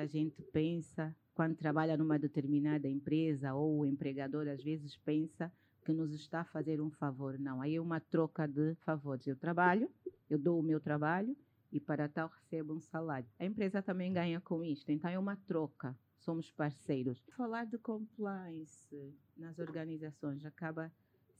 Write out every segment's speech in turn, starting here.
muita gente pensa, quando trabalha numa determinada empresa, ou o empregador às vezes pensa que nos está a fazer um favor. Não, aí é uma troca de favores. Eu trabalho, eu dou o meu trabalho e para tal recebo um salário. A empresa também ganha com isto, então é uma troca. Somos parceiros. Falar de compliance nas organizações acaba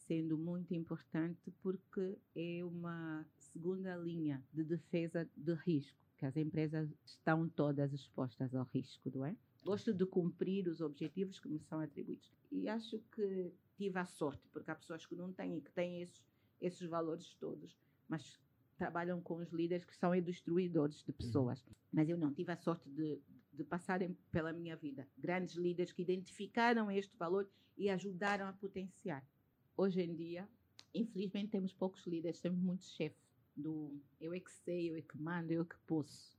sendo muito importante porque é uma segunda linha de defesa de risco, que as empresas estão todas expostas ao risco, não é? Gosto de cumprir os objetivos que me são atribuídos. E acho que tive a sorte, porque há pessoas que não têm e que têm esses, esses valores todos, mas trabalham com os líderes que são destruidores de pessoas. Mas eu não tive a sorte de, de passarem pela minha vida grandes líderes que identificaram este valor e ajudaram a potenciar. Hoje em dia, infelizmente, temos poucos líderes, temos muitos chefes do eu é que sei, eu é que mando, eu é que posso.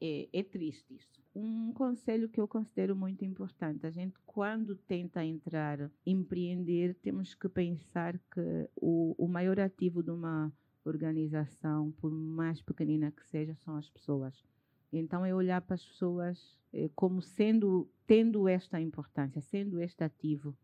É, é, triste isso. Um conselho que eu considero muito importante: a gente, quando tenta entrar, empreender, temos que pensar que o, o maior ativo de uma organização, por mais pequenina que seja, são as pessoas. Então é olhar para as pessoas eh, como sendo, tendo esta importância, sendo este ativo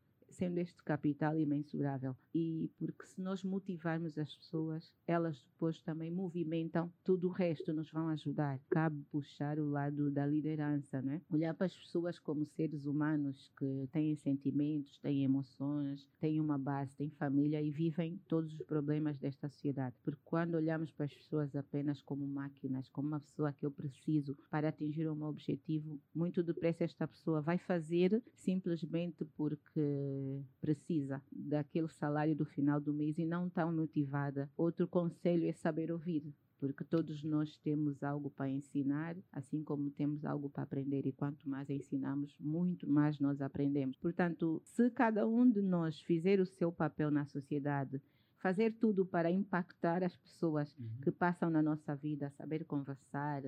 sendo este capital imensurável. E porque se nós motivarmos as pessoas, elas depois também movimentam tudo o resto, nos vão ajudar. Cabe puxar o lado da liderança, né? Olhar para as pessoas como seres humanos que têm sentimentos, têm emoções, têm uma base, têm família e vivem todos os problemas desta sociedade. Porque quando olhamos para as pessoas apenas como máquinas, como uma pessoa que eu preciso para atingir um objetivo, muito depressa esta pessoa vai fazer simplesmente porque precisa daquele salário do final do mês e não tão motivada. Outro conselho é saber ouvir porque todos nós temos algo para ensinar, assim como temos algo para aprender, e quanto mais ensinamos, muito mais nós aprendemos. Portanto, se cada um de nós fizer o seu papel na sociedade, fazer tudo para impactar as pessoas uhum. que passam na nossa vida, saber conversar,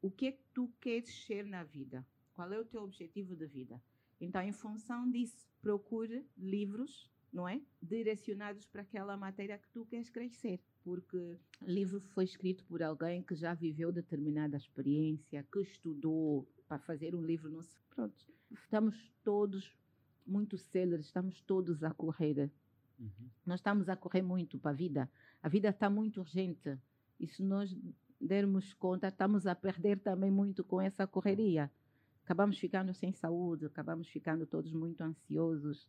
o que é que tu queres ser na vida? Qual é o teu objetivo de vida? Então, em função disso, procure livros, não é? Direcionados para aquela matéria que tu queres crescer. Porque livro foi escrito por alguém que já viveu determinada experiência, que estudou para fazer um livro. Não se... Pronto. Estamos todos muito céleres, estamos todos a correr. Uhum. Nós estamos a correr muito para a vida. A vida está muito urgente. E se nós dermos conta, estamos a perder também muito com essa correria acabamos ficando sem saúde, acabamos ficando todos muito ansiosos.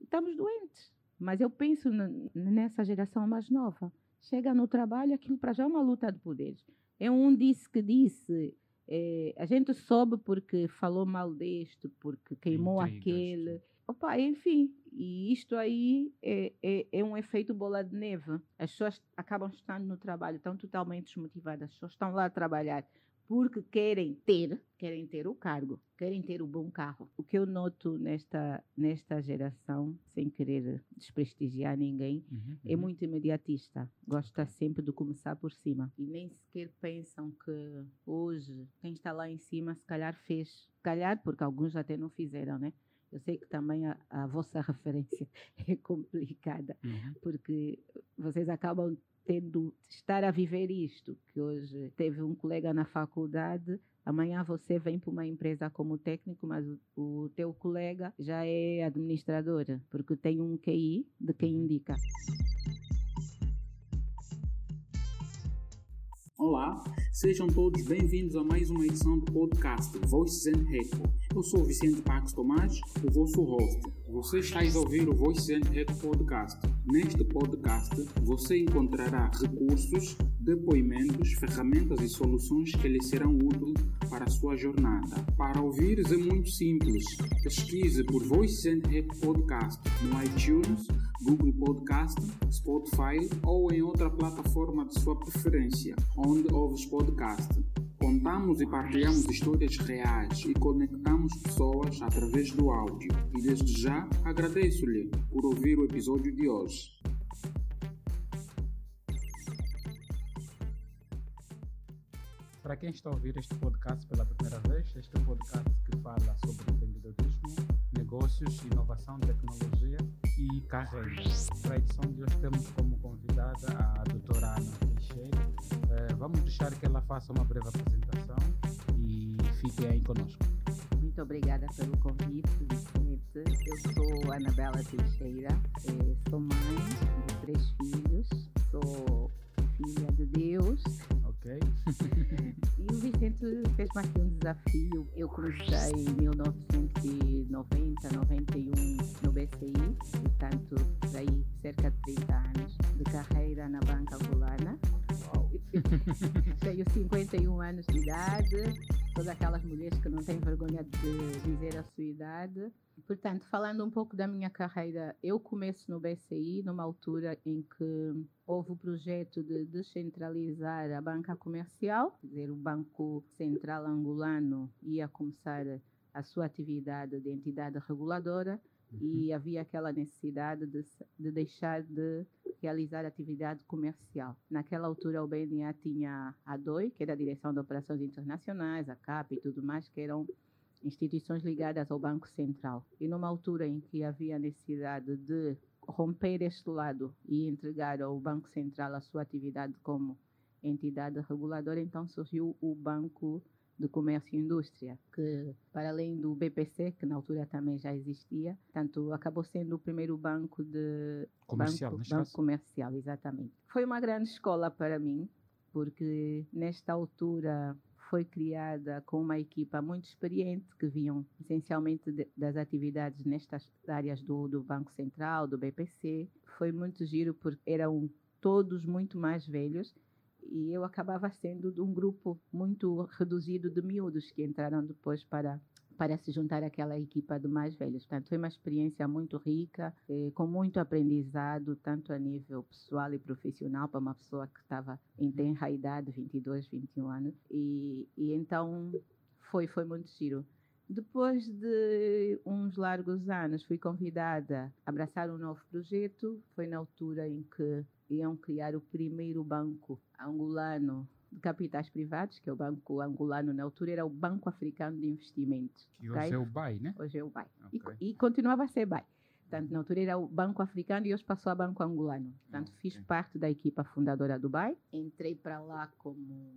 Estamos doentes. Mas eu penso nessa geração mais nova. Chega no trabalho, aquilo para já é uma luta de poderes. É um disse que disse, é, a gente soube porque falou mal deste, porque queimou aquele. Opa, enfim, e isto aí é, é, é, um efeito bola de neve. As pessoas acabam estando no trabalho, estão totalmente desmotivadas, as pessoas estão lá a trabalhar porque querem ter, querem ter o cargo, querem ter o bom carro. O que eu noto nesta, nesta geração, sem querer desprestigiar ninguém, uhum, uhum. é muito imediatista. Gosta sempre de começar por cima. E nem sequer pensam que hoje quem está lá em cima se calhar fez. Se calhar porque alguns até não fizeram, né? Eu sei que também a, a vossa referência é complicada, uhum. porque vocês acabam tendo estar a viver isto, que hoje teve um colega na faculdade, amanhã você vem para uma empresa como técnico, mas o, teu colega já é administrador, porque tem um QI de quem uhum. indica. Olá, sejam todos bem-vindos a mais uma edição do podcast Voices and Echo. Eu sou Vicente Pax Tomás, o vosso host. Você está a ouvir o Voices and Echo Podcast. Neste podcast, você encontrará recursos, depoimentos, ferramentas e soluções que lhe serão úteis para a sua jornada. Para ouvires é muito simples. Pesquise por Voices and Echo Podcast no iTunes, Google Podcast, Spotify ou em outra plataforma de sua preferência, onde ouves podcast. Contamos e partilhamos histórias reais e conectamos pessoas através do áudio. E desde já agradeço-lhe por ouvir o episódio de hoje. Para quem está a ouvir este podcast pela primeira vez, este é um podcast que fala sobre empreendedorismo, negócios, inovação, tecnologia e carreira. Para a edição de hoje temos como convidada a doutora Ana Teixeira. Eh, vamos deixar que ela faça uma breve apresentação e fique aí conosco. Muito obrigada pelo convite, Vicente. Eu sou Anabela Teixeira, eh, sou mãe de três filhos, sou filha de Deus. Ok. e o Vicente fez-me aqui um desafio. Eu comecei em 1990, 91 no BCI, portanto, aí cerca de 30 anos de carreira na banca angolana. Tenho 51 anos de idade, todas aquelas mulheres que não têm vergonha de dizer a sua idade. Portanto, falando um pouco da minha carreira, eu começo no BCI numa altura em que houve o projeto de descentralizar a banca comercial, quer dizer, o Banco Central Angolano ia começar a sua atividade de entidade reguladora e Uhum. havia aquela necessidade de, de deixar de realizar atividade comercial. Naquela altura, o BNA tinha a DOI, que era a Direção de Operações Internacionais, a CAP e tudo mais, que eram instituições ligadas ao Banco Central. E numa altura em que havia necessidade de romper este lado e entregar ao Banco Central a sua atividade como entidade reguladora, então surgiu o Banco de Comércio e Indústria, que para além do BPC, que na altura também já existia, tanto acabou sendo o primeiro banco de Comercial, banco, banco comercial, exatamente. Foi uma grande escola para mim, porque nesta altura foi criada com uma equipa muito experiente que vinham essencialmente de- das atividades nestas áreas do, do Banco Central, do BPC. Foi muito giro porque eram todos muito mais velhos e eu acabava sendo de um grupo muito reduzido de miúdos que entraram depois para para se juntar àquela equipa de mais velhos. Portanto, foi uma experiência muito rica, eh, com muito aprendizado, tanto a nível pessoal e profissional, para uma pessoa que estava em tenra idade, 22, 21 anos. E, e então foi, foi muito giro. Depois de uns largos anos, fui convidada a abraçar um novo projeto. Foi na altura em que iam criar o primeiro banco angolano de capitais privados, que é o Banco Angolano na altura, era o Banco Africano de Investimentos. Que ok? hoje é o BAI, né? Hoje é o BAI. E, Ok. e continuava a ser BAI. Portanto, na altura era o Banco Africano e hoje passou a Banco Angolano. Portanto, Ah, fiz ok. parte da equipa fundadora do BAI. Entrei para lá como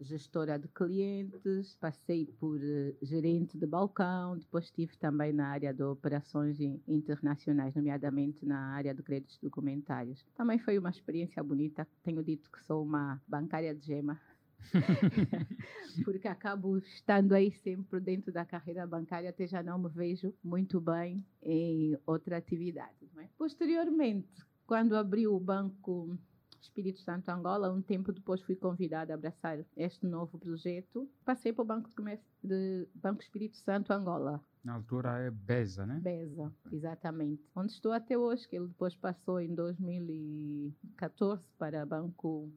gestora de clientes, passei por eh, gerente de balcão, depois estive também na área de operações in- internacionais, nomeadamente na área de créditos documentários. Também foi uma experiência bonita. Tenho dito que sou uma bancária de gema, porque acabo estando aí sempre dentro da carreira bancária, até já não me vejo muito bem em outra atividade. é? Posteriormente, quando abriu o Banco Espírito Santo Angola, um tempo depois fui convidada a abraçar este novo projeto. Passei para o Banco, de Comércio, de Banco Espírito Santo Angola, Na altura é BESA, né? BESA, exatamente. Onde estou até hoje, que ele depois passou em 2014 para Banco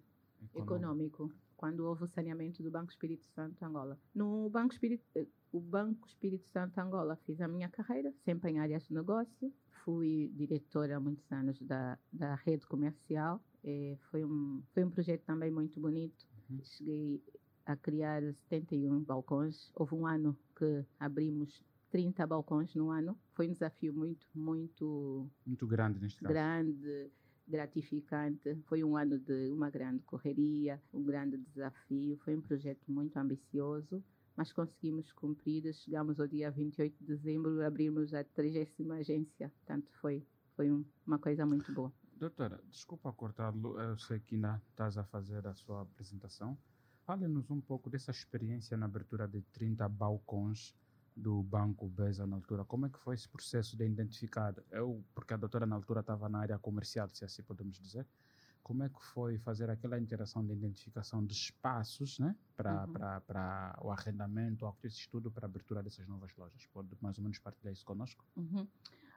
econômico, quando houve o saneamento do Banco Espírito Santo Angola. No Banco Espírito, eh, o Banco Espírito Santo Angola fiz a minha carreira, sempre em áreas de negócio. Fui diretora há muitos anos da, da rede comercial. Eh, foi, um, foi um projeto também muito bonito. Uhum. Cheguei a criar 71 balcões. Houve um ano que abrimos 30 balcões no ano. Foi um desafio muito, muito Muito grande neste caso. grande, gratificante. Foi um ano de uma grande correria, um grande desafio. Foi um projeto muito ambicioso, mas conseguimos cumprir. Chegamos ao dia 28 de dezembro, abrimos a 30 agência. Portanto, foi, foi um- uma coisa muito boa. Doutora, desculpa cortá-lo, eu sei que ainda estás a fazer a sua apresentação. Fale-nos um pouco dessa experiência na abertura de 30 balcões do Banco BESA na altura. Como é que foi esse processo de identificar? Eu, porque a doutora na altura estava na área comercial, se assim podemos dizer. Como é que foi fazer aquela interação de identificação de espaços né, para Uhum. para- para o arrendamento, esse estudo para a abertura dessas novas lojas? Pode mais ou menos partilhar isso conosco? Uhum,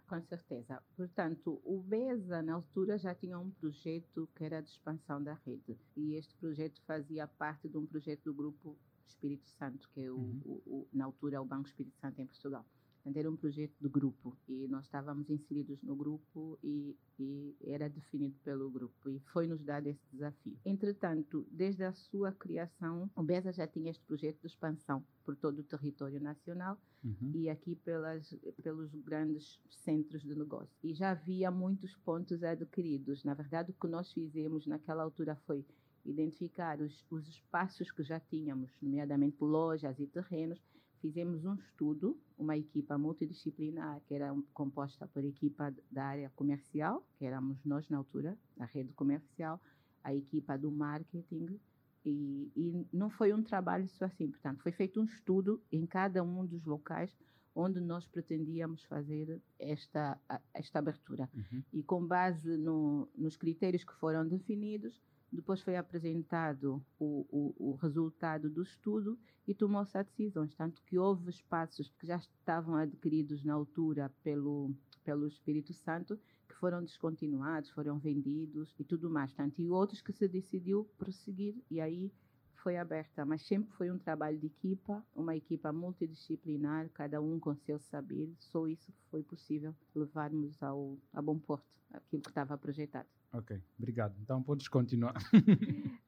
Com certeza. Portanto, o BESA, na altura, já tinha um projeto que era de expansão da rede. E este projeto fazia parte de um projeto do Grupo Espírito Santo, que é o, Uhum. o- o- na altura, o Banco Espírito Santo em Portugal. Portanto, era um projeto de grupo e nós estávamos inseridos no grupo e, e era definido pelo grupo e foi-nos dado esse desafio. Entretanto, desde a sua criação, o BESA já tinha este projeto de expansão por todo o território nacional Uhum. e aqui pelas, pelos grandes centros de negócio. E já havia muitos pontos adquiridos. Na verdade, o que nós fizemos naquela altura foi identificar os, os espaços que já tínhamos, nomeadamente lojas e terrenos, fizemos um estudo, uma equipa multidisciplinar que era composta por equipa da área comercial, que éramos nós na altura, a rede comercial, a equipa do marketing e, e, não foi um trabalho só assim, portanto, foi feito um estudo em cada um dos locais onde nós pretendíamos fazer esta, esta abertura. Uhum. E com base no, nos critérios que foram definidos, depois foi apresentado o, o, o resultado do estudo e tomou-se a decisão. Tanto que houve espaços que já estavam adquiridos na altura pelo, pelo Espírito Santo que foram descontinuados, foram vendidos e tudo mais. Tanto, e outros que se decidiu prosseguir e aí foi aberta, mas sempre foi um trabalho de equipa, uma equipa multidisciplinar, cada um com seu saber. Só isso foi possível levarmos ao, a bom porto aquilo que estava projetado. Ok, obrigado. Então podes continuar.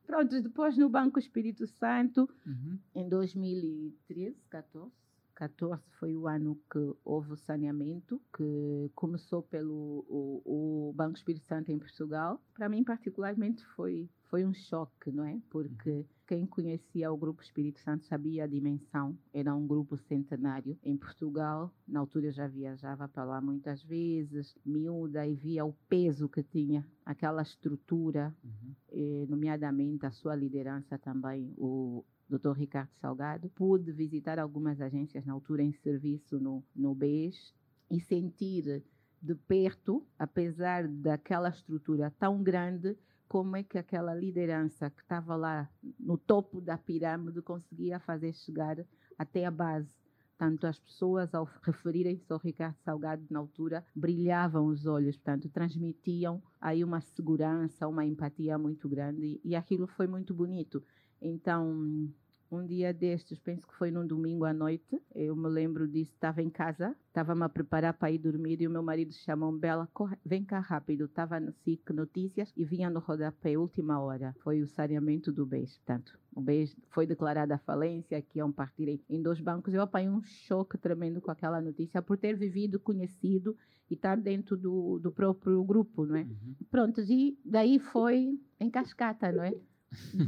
Pronto, depois no Banco Espírito Santo, uhum. em 2013, 14, 14 foi o ano que houve o saneamento, que começou pelo o, o Banco Espírito Santo em Portugal. Para mim, particularmente, foi, foi um choque, não é? Porque quem conhecia o Grupo Espírito Santo sabia a dimensão. Era um grupo centenário em Portugal. Na altura eu já viajava para lá muitas vezes, miúda, e via o peso que tinha aquela estrutura, uhum. eh, nomeadamente a sua liderança também, o Dr. Ricardo Salgado. Pude visitar algumas agências na altura em serviço no, no BES e sentir de perto, apesar daquela estrutura tão grande, como é que aquela liderança que estava lá no topo da pirâmide conseguia fazer chegar até a base. Tanto as pessoas, ao referirem-se ao Ricardo Salgado na altura, brilhavam os olhos, portanto, transmitiam aí uma segurança, uma empatia muito grande e aquilo foi muito bonito. Então, um dia destes, penso que foi num domingo à noite, eu me lembro disso, estava em casa, estava-me a preparar para ir dormir e o meu marido chamou-me, Bela, corre, vem cá rápido, estava no SIC Notícias e vinha no rodapé, última hora, foi o saneamento do BES, portanto, o BES foi declarada a falência, que iam partir em dois bancos, eu apanhei um choque tremendo com aquela notícia, por ter vivido, conhecido e estar dentro do, do próprio grupo, não é? Uhum. Pronto, e daí foi em cascata, não é?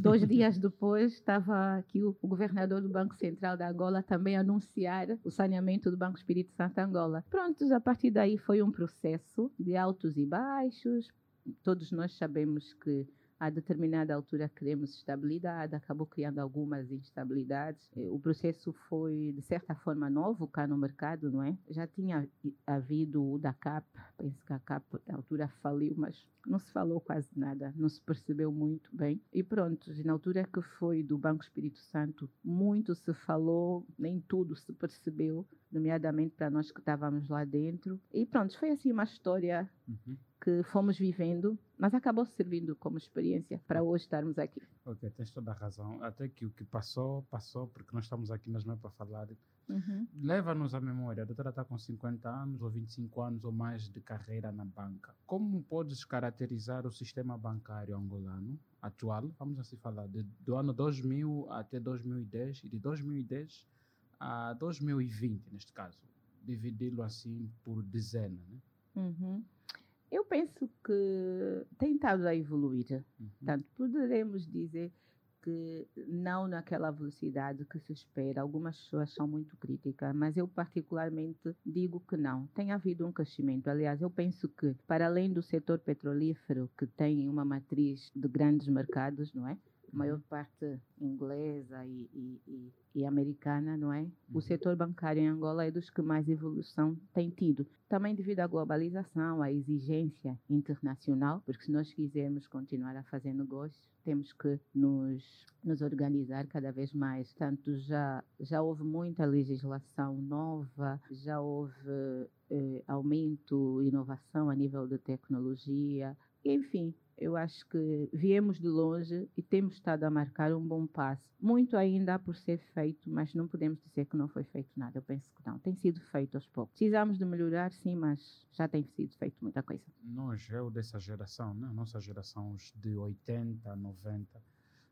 Dois dias depois, estava aqui o, o, governador do Banco Central da Angola também anunciar o saneamento do Banco Espírito Santo Angola. Prontos, a partir daí foi um processo de altos e baixos. Todos nós sabemos que a determinada altura queremos estabilidade, acabou criando algumas instabilidades. O processo foi, de certa forma, novo cá no mercado, não é? Já tinha havido o da CAP, penso que a CAP, na altura, faliu, mas não se falou quase nada, não se percebeu muito bem. E pronto, na altura que foi do Banco Espírito Santo, muito se falou, nem tudo se percebeu, nomeadamente para nós que estávamos lá dentro. E pronto, foi assim uma história uhum que fomos vivendo, mas acabou servindo como experiência para hoje estarmos aqui. Ok, tens toda a razão. Até que o que passou, passou, porque nós estamos aqui mesmo para falar. Uhum. Leva-nos à memória. A doutora está com 50 anos ou 25 anos ou mais de carreira na banca. Como podes caracterizar o sistema bancário angolano atual? Vamos assim falar, de, do ano 2000 até 2010 e de 2010 a 2020, neste caso. Dividi-lo assim por dezena, né? Uhum. Eu penso que tem estado a evoluir. Uhum. Portanto, poderemos dizer que não naquela velocidade que se espera. Algumas pessoas são muito críticas, mas eu particularmente digo que não. Tem havido um crescimento. Aliás, eu penso que para além do setor petrolífero, que tem uma matriz de grandes mercados, não é? A maior Uhum. parte inglesa e, e, e, e americana, não é? O Uhum. setor bancário em Angola é dos que mais evolução tem tido. Também devido à globalização, à exigência internacional, porque se nós quisermos continuar a fazer negócios, temos que nos, nos organizar cada vez mais. Tanto já, já houve muita legislação nova, já houve eh, aumento, inovação a nível de tecnologia, enfim, eu acho que viemos de longe e temos estado a marcar um bom passo. Muito ainda há por ser feito, mas não podemos dizer que não foi feito nada. Eu penso que não. Tem sido feito aos poucos. Precisamos de melhorar, sim, mas já tem sido feito muita coisa. Nós, eu dessa geração, né? nossa geração, os de 80, 90,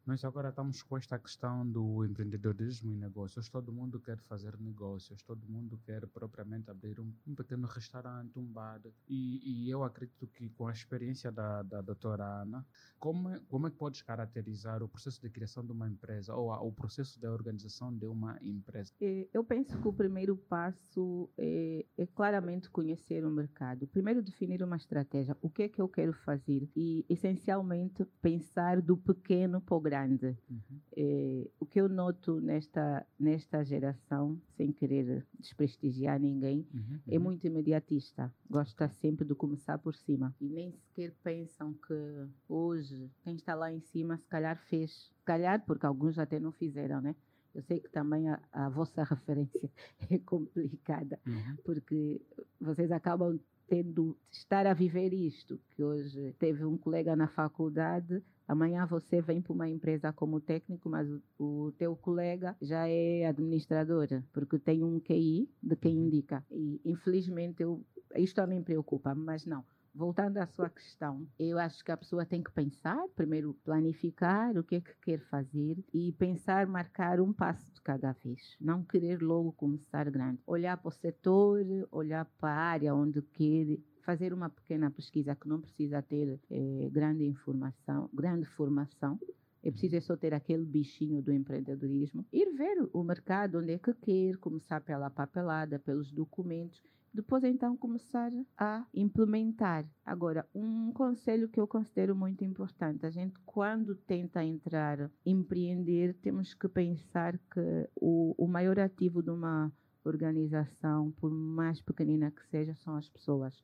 Nós agora estamos com esta questão do empreendedorismo e negócios. Todo mundo quer fazer negócios, todo mundo quer propriamente abrir um, um pequeno restaurante, um bar. E, e, eu acredito que com a experiência da, da doutora Ana, como é, como é que podes caracterizar o processo de criação de uma empresa ou a, o processo de organização de uma empresa? É, eu penso que o primeiro passo é, é claramente conhecer o mercado. Primeiro definir uma estratégia. O que é que eu quero fazer? E, essencialmente, pensar do pequeno para grande. Uhum. É, o que eu noto nesta, nesta geração, sem querer desprestigiar ninguém, uhum. é uhum. muito imediatista. Gosta sempre de começar por cima. E nem sequer pensam que hoje quem está lá em cima se calhar fez. Se calhar porque alguns até não fizeram, né? Eu sei que também a, a vossa referência é complicada, uhum. porque vocês acabam tendo estar a viver isto, que hoje teve um colega na faculdade Amanhã você vem para uma empresa como técnico, mas o, o teu colega já é administradora, porque tem um QI de quem uhum. indica. E infelizmente eu, isto também preocupa, mas não. Voltando à sua questão, eu acho que a pessoa tem que pensar, primeiro planificar o que é que quer fazer e pensar, marcar um passo de cada vez. Não querer logo começar grande. Olhar para o setor, olhar para a área onde quer fazer uma pequena pesquisa que não precisa ter eh, grande informação, grande formação. É preciso é só ter aquele bichinho do empreendedorismo, ir ver o mercado, onde é que quer, começar pela papelada, pelos documentos, depois então começar a implementar. Agora, um conselho que eu considero muito importante, a gente quando tenta entrar, empreender, temos que pensar que o, o maior ativo de uma organização, por mais pequenina que seja, são as pessoas.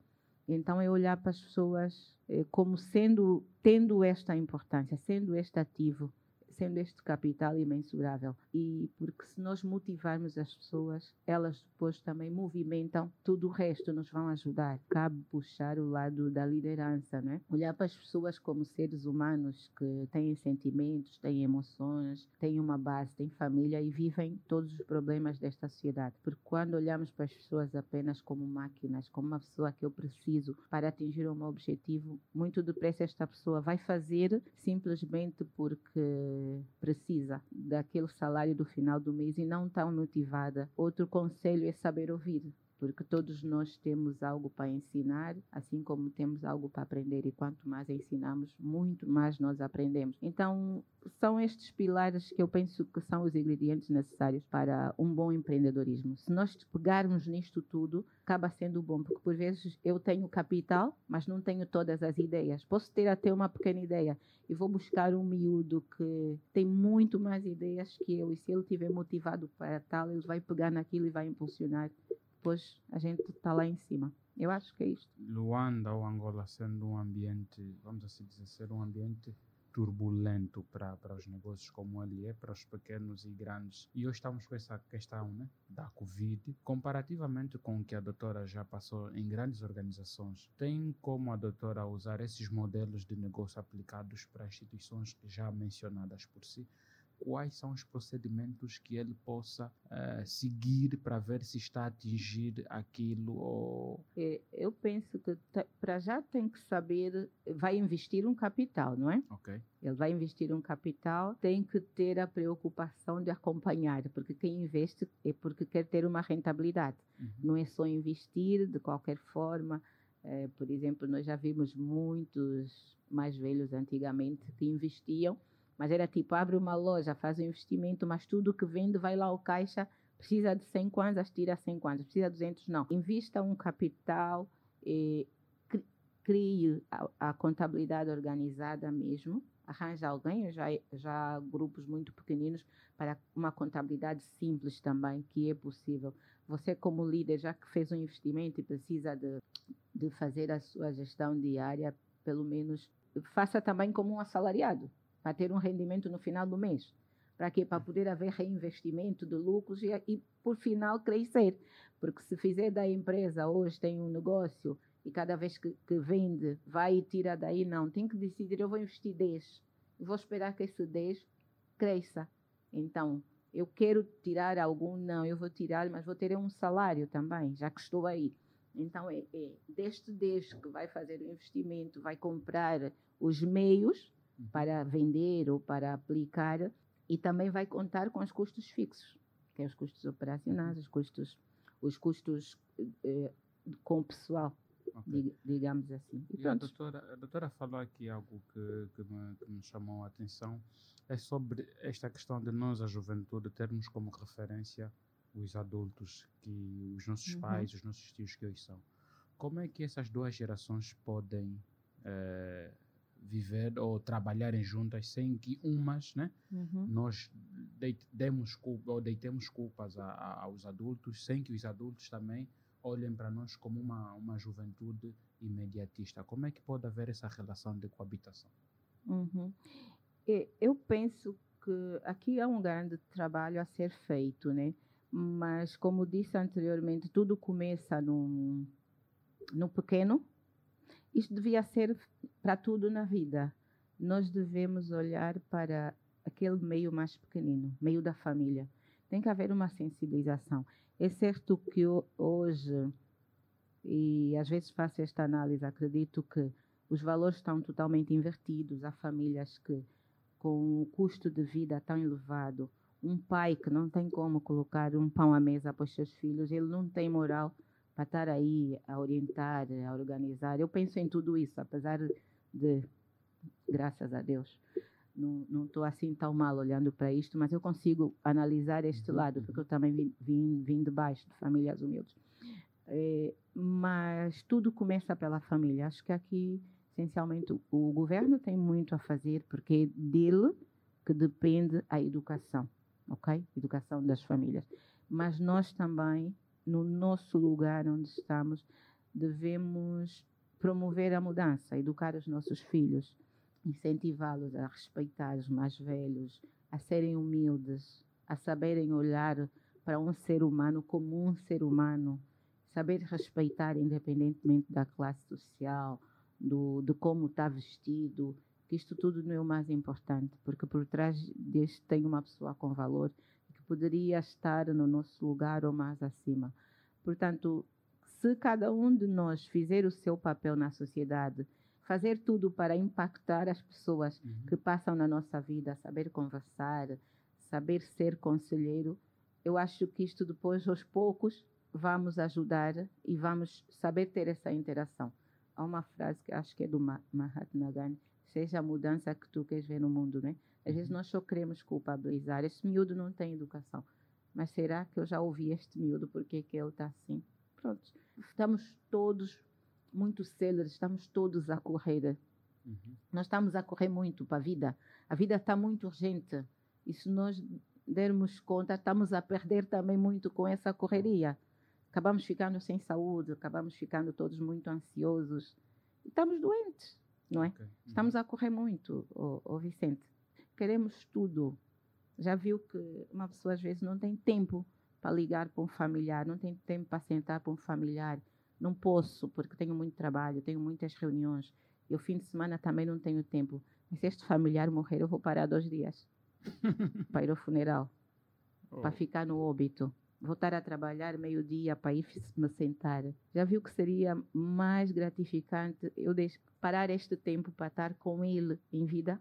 Então é olhar para as pessoas eh, como sendo, tendo esta importância, sendo este ativo sendo este capital imensurável. E porque se nós motivarmos as pessoas, elas depois também movimentam tudo o resto, nos vão ajudar. Cabe puxar o lado da liderança, né? Olhar para as pessoas como seres humanos que têm sentimentos, têm emoções, têm uma base, têm família e vivem todos os problemas desta sociedade. Porque quando olhamos para as pessoas apenas como máquinas, como uma pessoa que eu preciso para atingir um objetivo, muito depressa esta pessoa vai fazer simplesmente porque precisa daquele salário do final do mês e não tão motivada. Outro conselho é saber ouvir porque todos nós temos algo para ensinar, assim como temos algo para aprender, e quanto mais ensinamos, muito mais nós aprendemos. Então, são estes pilares que eu penso que são os ingredientes necessários para um bom empreendedorismo. Se nós pegarmos nisto tudo, acaba sendo bom, porque por vezes eu tenho capital, mas não tenho todas as ideias. Posso ter até uma pequena ideia e vou buscar um miúdo que tem muito mais ideias que eu, e se ele estiver motivado para tal, ele vai pegar naquilo e vai impulsionar depois a gente está lá em cima. Eu acho que é isto. Luanda ou Angola sendo um ambiente, vamos assim dizer, ser um ambiente turbulento para, para os negócios como ele é, para os pequenos e grandes. E hoje estamos com essa questão né, da Covid, comparativamente com o que a doutora já passou em grandes organizações. Tem como a doutora usar esses modelos de negócio aplicados para instituições já mencionadas por si? Quais são os procedimentos que ele possa uh, seguir para ver se está a atingir aquilo ou... É, eu penso que para já tem que saber, vai investir um capital, não é? Ok. Ele vai investir um capital, tem que ter a preocupação de acompanhar, porque quem investe é porque quer ter uma rentabilidade. Uhum. Não é só investir de qualquer forma. É, por exemplo, nós já vimos muitos mais velhos antigamente que investiam mas era tipo, abre uma loja, faz um investimento, mas tudo que vende vai lá ao caixa, precisa de 100 kwanzas, tira 100 kwanzas, precisa de 200, não. Invista um capital, e crie a, a contabilidade organizada mesmo, arranja alguém, já, já grupos muito pequeninos, para uma contabilidade simples também, que é possível. Você, como líder, já que fez um investimento e precisa de, de fazer a sua gestão diária, pelo menos faça também como um assalariado para ter um rendimento no final do mês. Para quê? Para poder haver reinvestimento de lucros e, e, por final, crescer. Porque se fizer da empresa, hoje tem um negócio e cada vez que, que vende, vai e tira daí, não. Tem que decidir, eu vou investir 10. Vou esperar que esse 10 cresça. Então, eu quero tirar algum, não, eu vou tirar, mas vou ter um salário também, já que estou aí. Então, é, é deste 10 que vai fazer o investimento, vai comprar os meios. Para vender ou para aplicar e também vai contar com os custos fixos, que é os custos operacionais, os custos, os custos eh, com o pessoal, okay. digamos assim. E, e a, doutora, a doutora falou aqui algo que, que, me, que me chamou a atenção, é sobre esta questão de nós, a juventude, termos como referência os adultos, que os nossos uhum. pais, os nossos tios que hoje são. Como é que essas duas gerações podem eh, viver ou trabalharem juntas sem que umas, né, uhum. nós demos culpa ou deitemos culpas a, a, aos adultos, sem que os adultos também olhem para nós como uma, uma juventude imediatista. Como é que pode haver essa relação de coabitação? Uhum. Eu penso que aqui há um grande trabalho a ser feito, né? Mas, como disse anteriormente, tudo começa no, no pequeno, isto devia ser para tudo na vida. Nós devemos olhar para aquele meio mais pequenino, meio da família. Tem que haver uma sensibilização. É certo que hoje, e às vezes faço esta análise, acredito que os valores estão totalmente invertidos. Há famílias que, com o custo de vida tão elevado, um pai que não tem como colocar um pão à mesa para os seus filhos, ele não tem moral para estar aí a orientar, a organizar. Eu penso em tudo isso, apesar de, graças a Deus, não estou assim tão mal olhando para isto, mas eu consigo analisar este uhum, lado, porque eu uhum. também vim, vim, vim de baixo, de famílias humildes. É, mas tudo começa pela família. Acho que aqui, essencialmente, o governo tem muito a fazer, porque é dele que depende a educação, ok? Educação das famílias. Mas nós também no nosso lugar onde estamos, devemos promover a mudança, educar os nossos filhos, incentivá-los a respeitar os mais velhos, a serem humildes, a saberem olhar para um ser humano como um ser humano, saber respeitar independentemente da classe social, do, de como está vestido, que isto tudo não é o mais importante, porque por trás deste tem uma pessoa com valor poderia estar no nosso lugar ou mais acima. Portanto, se cada um de nós fizer o seu papel na sociedade, fazer tudo para impactar as pessoas uhum. que passam na nossa vida, saber conversar, saber ser conselheiro, eu acho que isto depois, aos poucos, vamos ajudar e vamos saber ter essa interação. Há uma frase que acho que é do Mahatma Gandhi, seja a mudança que tu queres ver no mundo, né? Às vezes nós só queremos culpabilizar. Esse miúdo não tem educação. Mas será que eu já ouvi este miúdo? Por que, que ele está assim? Pronto. Estamos todos muito céleres, estamos todos a correr. Uhum. Nós estamos a correr muito para a vida. A vida está muito urgente. E se nós dermos conta, estamos a perder também muito com essa correria. Acabamos ficando sem saúde, acabamos ficando todos muito ansiosos. Estamos doentes, não é? Okay. Uhum. Estamos a correr muito, oh, oh Vicente queremos tudo. Já viu que uma pessoa às vezes não tem tempo para ligar para um familiar, não tem tempo para sentar para um familiar. Não posso, porque tenho muito trabalho, tenho muitas reuniões. E o fim de semana também não tenho tempo. Mas se este familiar morrer, eu vou parar dois dias para ir ao funeral, oh. para ficar no óbito. Voltar a trabalhar meio-dia para ir me sentar. Já viu que seria mais gratificante eu parar este tempo para estar com ele em vida?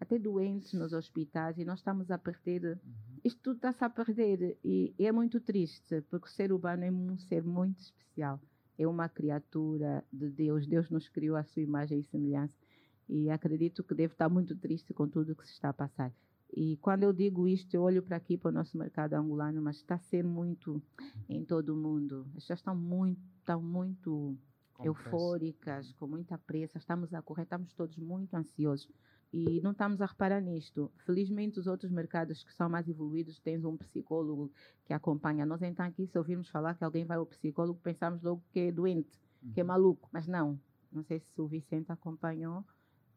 Até doentes nos hospitais e nós estamos a perder. Uhum. Isto tudo está-se a perder e, e, é muito triste, porque o ser humano é um ser muito especial. É uma criatura de Deus. Deus nos criou a sua imagem e semelhança. E acredito que deve estar muito triste com tudo o que se está a passar. E quando eu digo isto, eu olho para aqui, para o nosso mercado angolano, mas está a ser muito em todo o mundo. As pessoas estão muito, estão muito eufóricas, com muita pressa, estamos a correr, estamos todos muito ansiosos e não estamos a reparar nisto. Felizmente, os outros mercados que são mais evoluídos têm um psicólogo que acompanha. Nós, então, aqui, se ouvirmos falar que alguém vai ao psicólogo, pensamos logo que é doente, que é uhum. maluco. Mas não. Não sei se o Vicente acompanhou.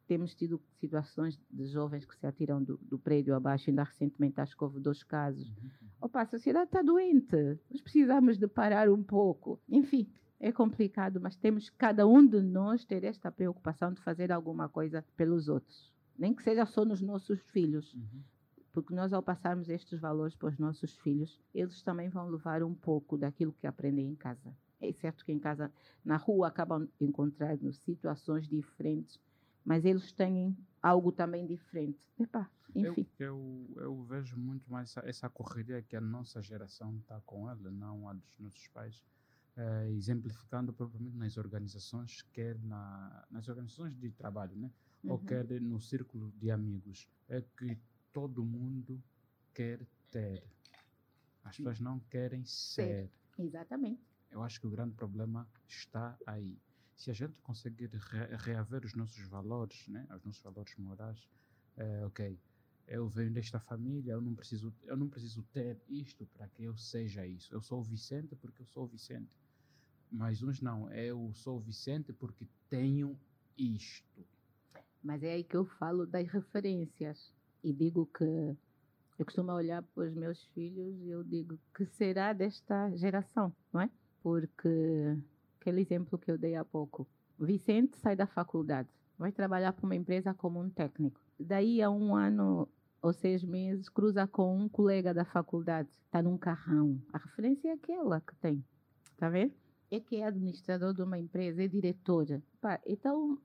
Temos tido situações de jovens que se atiram do, do prédio abaixo. Ainda recentemente acho que houve dois casos. Uhum. Opa, a sociedade está doente. Nós precisamos de parar um pouco. Enfim, é complicado, mas temos cada um de nós ter esta preocupação de fazer alguma coisa pelos outros nem que seja só nos nossos filhos. Uhum. Porque nós, ao passarmos estes valores para os nossos filhos, eles também vão levar um pouco daquilo que aprendem em casa. É certo que em casa, na rua, acabam encontrando situações diferentes, mas eles têm algo também diferente. Epá, enfim. Eu, eu, eu vejo muito mais essa, essa correria que a nossa geração está com ela, não a dos nossos pais. Eh, exemplificando propriamente nas organizações, quer na, nas organizações de trabalho, né? Ou Uhum. quer no círculo de amigos. É que todo mundo quer ter. As pessoas não querem ser. Exatamente. Eu acho que o grande problema está aí. Se a gente conseguir re- reaver os nossos valores, né, os nossos valores morais, é, ok, eu venho desta família, eu não preciso, eu não preciso ter isto para que eu seja isso. Eu sou o Vicente porque eu sou o Vicente. Mas uns não, eu sou o Vicente porque tenho isto. Mas é aí que eu falo das referências. E digo que eu costumo olhar para os meus filhos e eu digo que será desta geração, não é? Porque aquele exemplo que eu dei há pouco. Vicente sai da faculdade, vai trabalhar para uma empresa como um técnico. Daí a um ano ou seis meses cruza com um colega da faculdade, está num carrão. A referência é aquela que tem, está vendo? É que é administrador de uma empresa, é diretora. Pá, então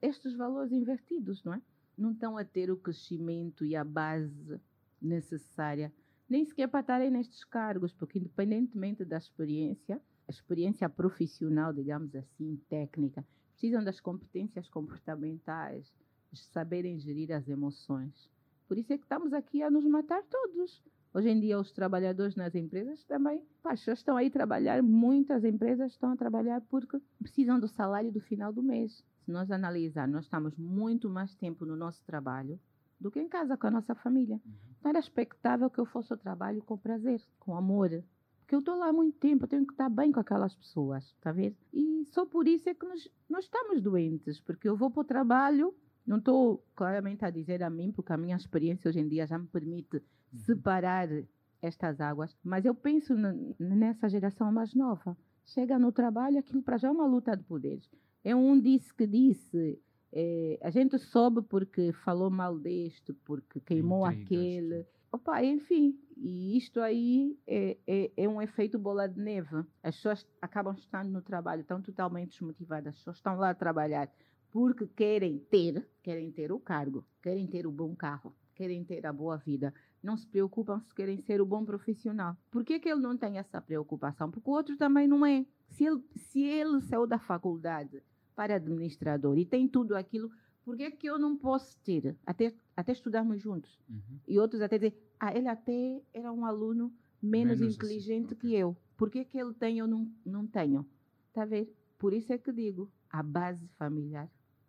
estes valores invertidos, não é? Não estão a ter o crescimento e a base necessária, nem sequer para estarem nestes cargos, porque independentemente da experiência, a experiência profissional, digamos assim, técnica, precisam das competências comportamentais, de saberem gerir as emoções. Por isso é que estamos aqui a nos matar todos. Hoje em dia, os trabalhadores nas empresas também, pá, pessoas estão aí a trabalhar, muitas empresas estão a trabalhar porque precisam do salário do final do mês. Se nós analisar, nós estamos muito mais tempo no nosso trabalho do que em casa com a nossa família. Então era expectável que eu fosse ao trabalho com prazer, com amor. Porque eu estou lá há muito tempo, eu tenho que estar bem com aquelas pessoas, está a ver? E só por isso é que nós, nós estamos doentes, porque eu vou para o trabalho, não estou claramente a dizer a mim, porque a minha experiência hoje em dia já me permite separar estas águas, mas eu penso nessa geração mais nova. Chega no trabalho, aquilo para já é uma luta de poderes. É um disse que disse, eh, a gente soube porque falou mal deste, porque queimou Intrigas, aquele. Opa, enfim, e isto aí é, é, é um efeito bola de neve. As pessoas acabam estando no trabalho, estão totalmente desmotivadas, as pessoas estão lá a trabalhar porque querem ter, querem ter o cargo, querem ter o bom carro, querem ter a boa vida. Não se preocupam se querem ser o bom profissional. Por que, que ele não tem essa preocupação? Porque o outro também não é. Se ele, se ele saiu da faculdade para administrador e tem tudo aquilo, por que, que eu não posso ter? Até, até estudarmos juntos. Uhum. E outros até dizem, ah, ele até era um aluno menos, Menos assim, inteligente ok. que eu. Por que, que ele tem eu não, não tenho? Está a ver? Por isso é que digo, a base familiar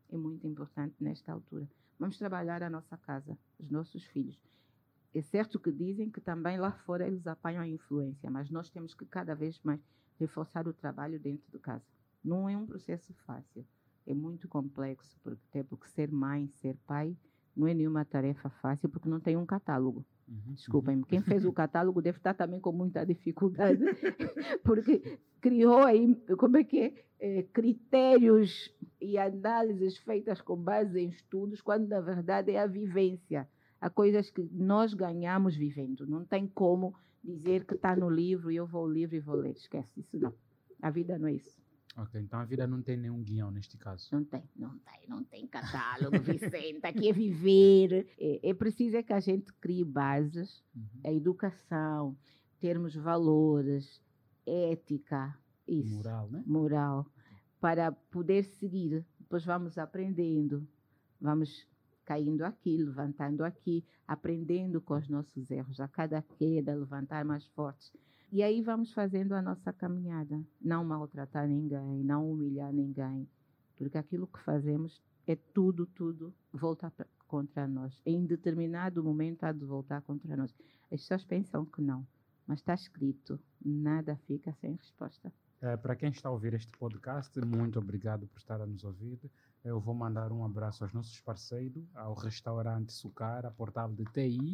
é muito importante nesta altura. Vamos trabalhar a nossa casa, os nossos filhos. É certo que dizem que também lá fora eles apanham a influência, mas nós temos que cada vez mais reforçar o trabalho dentro de casa. Não é um processo fácil, é muito complexo, porque até porque ser mãe, ser pai, não é nenhuma tarefa fácil, porque não tem um catálogo. Uhum. Desculpem-me, quem fez o catálogo deve estar também com muita dificuldade, porque criou aí, como é que é? Eh, critérios e análises feitas com base em estudos, quando na verdade é a vivência. Há coisas que nós ganhamos vivendo. Não tem como dizer que está no livro e eu vou ao livro e vou ler. Esquece isso não. A vida não é isso. Ok, então a vida não tem nenhum guião neste caso. Não tem, não tem, não tem catálogo, Vicente. Aqui é viver. É, é preciso é que a gente crie bases, Uhum. a educação, termos valores, ética, isso, Moral, né? moral, para poder seguir. Depois vamos aprendendo, vamos caindo aqui, levantando aqui, aprendendo com os nossos erros. A cada queda, levantar mais fortes. E aí vamos fazendo a nossa caminhada. Não maltratar ninguém, não humilhar ninguém. Porque aquilo que fazemos é tudo, tudo volta pra- contra nós. Em determinado momento há de voltar contra nós. As pessoas pensam que não. Mas está escrito, nada fica sem resposta. Eh, para quem está a ouvir este podcast, muito obrigado por estar a nos ouvir. Eu vou mandar um abraço aos nossos parceiros, ao restaurante Sucara, portal de TI,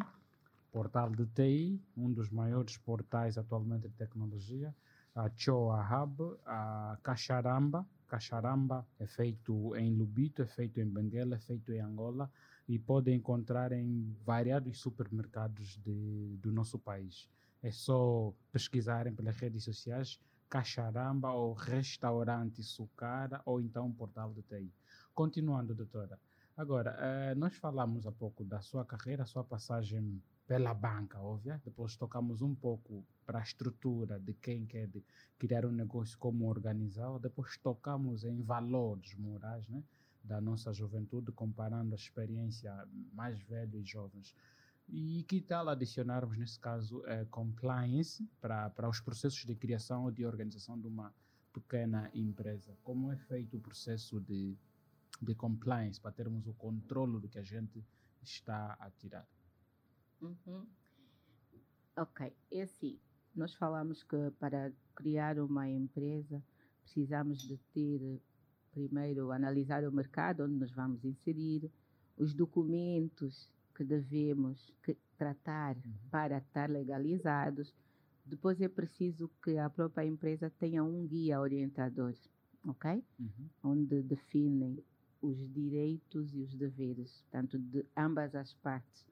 portal de TI, um dos maiores portais atualmente de tecnologia, a Choa Hub, a Cacharamba. Cacharamba é feito em Lubito, é feito em Benguela, é feito em Angola e pode encontrar em variados supermercados de, do nosso país. É só pesquisarem pelas redes sociais Cacharamba ou Restaurante Sucara ou então Portal de TI. Continuando, doutora, Agora, eh, nós falamos há pouco da sua carreira, sua passagem pela banca, óbvia. Depois tocamos um pouco para a estrutura de quem quer de criar um negócio, como organizar. Depois tocamos em valores morais, né? Da nossa juventude, comparando a experiência mais velha e jovens. E que tal adicionarmos, nesse caso, eh, compliance para os processos de criação ou de organização de uma pequena empresa? Como é feito o processo de, de compliance para termos o controle do que a gente está a tirar? Uhum. Ok, é assim. Nós falamos que para criar uma empresa precisamos de ter primeiro analisar o mercado onde nos vamos inserir, os documentos que devemos que tratar Uhum. para estar legalizados. Depois é preciso que a própria empresa tenha um guia orientador, ok? Uhum. onde definem os direitos e os deveres, tanto de ambas as partes,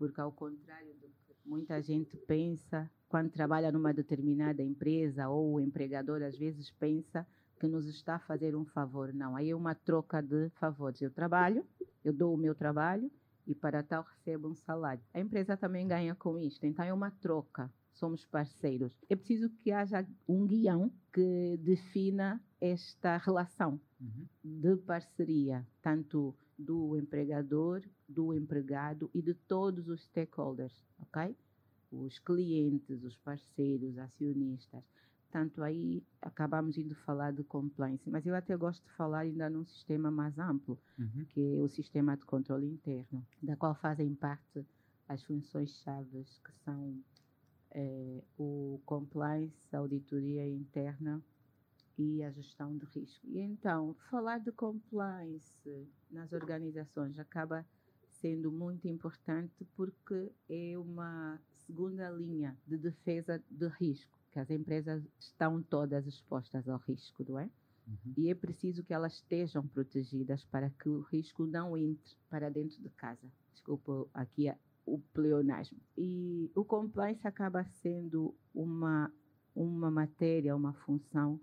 porque ao contrário do que muita gente pensa, quando trabalha numa determinada empresa ou o empregador às vezes pensa que nos está a fazer um favor. Não, aí é uma troca de favores. Eu trabalho, eu dou o meu trabalho e para tal recebo um salário. A empresa também ganha com isto, então é uma troca. Somos parceiros. É preciso que haja um guião que defina esta relação Uhum. de parceria, tanto do empregador, do empregado e de todos os stakeholders, ok? Os clientes, os parceiros, acionistas. Tanto aí acabamos indo falar de compliance, mas eu até gosto de falar ainda num sistema mais amplo, Uhum. que é o sistema de controle interno, da qual fazem parte as funções chaves que são eh, o compliance, a auditoria interna e a gestão de risco. E então, falar de compliance nas organizações acaba sendo muito importante porque é uma segunda linha de defesa de risco, que as empresas estão todas expostas ao risco, não é? Uhum. E é preciso que elas estejam protegidas para que o risco não entre para dentro de casa. Desculpa aqui a- o pleonasmo. E o compliance acaba sendo uma, uma matéria, uma função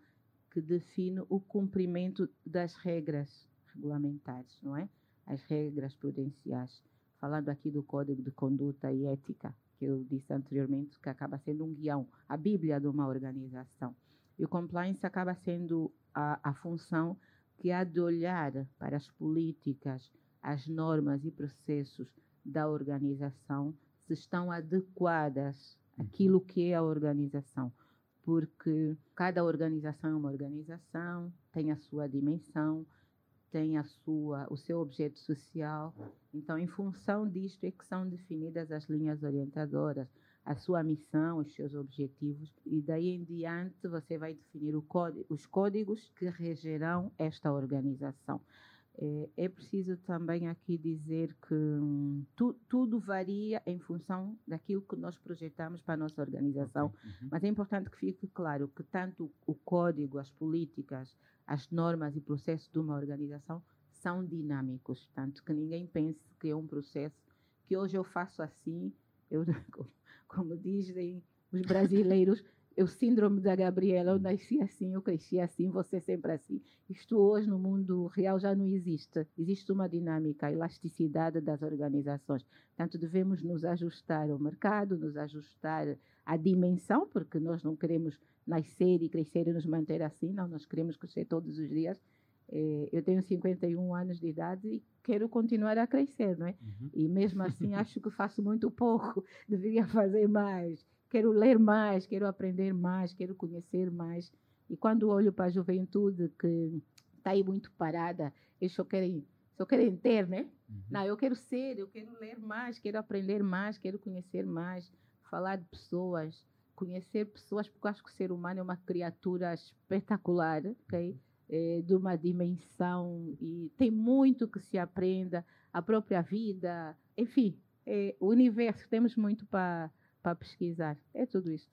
que define o cumprimento das regras regulamentares, não é? As regras prudenciais. Falando aqui do Código de Conduta e Ética, que eu disse anteriormente, que acaba sendo um guião, a Bíblia de uma organização. E o compliance acaba sendo a, a função que há de olhar para as políticas, as normas e processos da organização se estão adequadas àquilo que é a organização. Porque cada organização é uma organização, tem a sua dimensão, tem a sua, o seu objeto social. Então, em função disto é que são definidas as linhas orientadoras, a sua missão, os seus objetivos, e daí em diante você vai definir código, os códigos que regerão esta organização. É, é preciso também aqui dizer que hum, tu, tudo varia em função daquilo que nós projetamos para a nossa organização. Ok. Uhum. Mas é importante que fique claro que tanto o código, as políticas, as normas e processos de uma organização são dinâmicos, tanto que ninguém pense que é um processo que hoje eu faço assim, eu, como dizem os brasileiros, eu síndrome da Gabriela, eu nasci assim, eu cresci assim, você sempre assim. Isto hoje no mundo real já não existe. Existe uma dinâmica, a elasticidade das organizações. Portanto, devemos nos ajustar ao mercado, nos ajustar à dimensão, porque nós não queremos nascer e crescer e nos manter assim, não, nós queremos crescer todos os dias. Eh, Eu tenho 51 anos de idade e quero continuar a crescer, não é? Uhum. E mesmo assim acho que faço muito pouco, deveria fazer mais. Quero ler mais, quero aprender mais, quero conhecer mais. E quando olho para a juventude que está aí muito parada, eles só querem, só querem ter, né? Uhum. Não, eu quero ser, eu quero ler mais, quero aprender mais, quero conhecer mais, falar de pessoas, conhecer pessoas, porque eu acho que o ser humano é uma criatura espetacular, ok? É, de uma dimensão e tem muito que se aprenda, a própria vida, enfim, é, o universo, temos muito para para pesquisar. É tudo isso.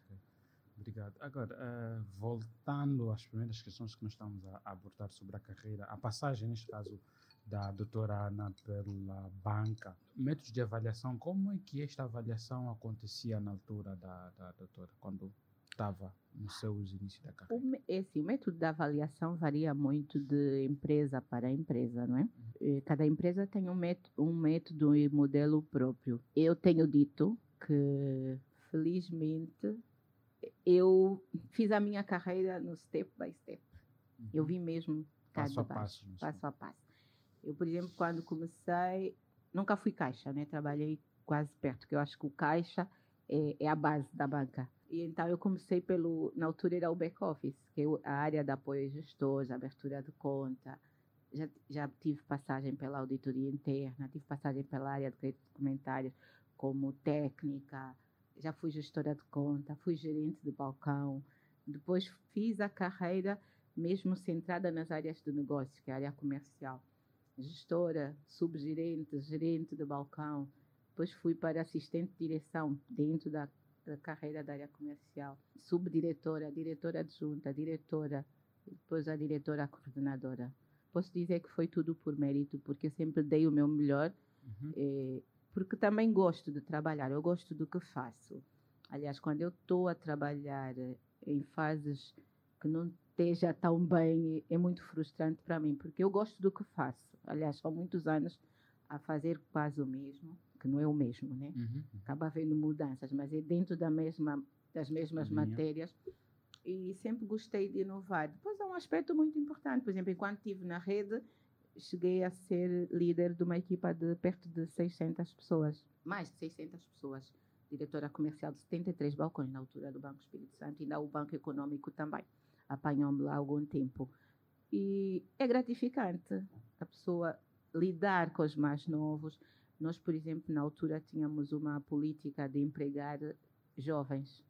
Obrigado. Agora, eh, voltando às primeiras questões que nós estamos a, a abordar sobre a carreira, a passagem, neste caso, da doutora Ana pela banca, métodos de avaliação, como é que esta avaliação acontecia na altura da, da doutora? Quando estava no seu início da carreira? O, é assim, o método de avaliação varia muito de empresa para empresa, não é? Uhum. Cada empresa tem um método, um método e modelo próprio. Eu tenho dito que, felizmente, eu fiz a minha carreira no step by step. Uhum. Eu vi mesmo passo a passo, passo a passo. Eu, por exemplo, quando comecei, nunca fui caixa, né? Trabalhei quase perto, que eu acho que o caixa é, é a base da banca. E então eu comecei pelo, na altura era o back office, que é a área de apoio a gestores, abertura de conta. Já, já tive passagem pela auditoria interna, tive passagem pela área de crédito documentários como técnica, já fui gestora de conta, fui gerente de balcão. Depois fiz a carreira mesmo centrada nas áreas de negócio, que é a área comercial. Gestora, subgerente, gerente de balcão. Depois fui para assistente de direção dentro da, da carreira da área comercial. Subdiretora, diretora adjunta, diretora, depois a diretora coordenadora. Posso dizer que foi tudo por mérito, porque sempre dei o meu melhor. Uhum. Eh, porque também gosto de trabalhar, eu gosto do que faço. Aliás, quando eu estou a trabalhar em fases que não esteja tão bem, é muito frustrante para mim, porque eu gosto do que faço. Aliás, são muitos anos a fazer quase o mesmo, que não é o mesmo, né? Uhum. Acaba havendo mudanças, mas é dentro da mesma, das mesmas Minha. matérias. E sempre gostei de inovar. Depois é um aspecto muito importante. Por exemplo, enquanto estive na rede, cheguei a ser líder de uma equipa de perto de 600 pessoas, mais de 600 pessoas, diretora comercial de 73 balcões na altura do Banco Espírito Santo e ainda o Banco Econômico também, apanhou-me lá algum tempo. E é gratificante a pessoa lidar com os mais novos. Nós, por exemplo, na altura tínhamos uma política de empregar jovens,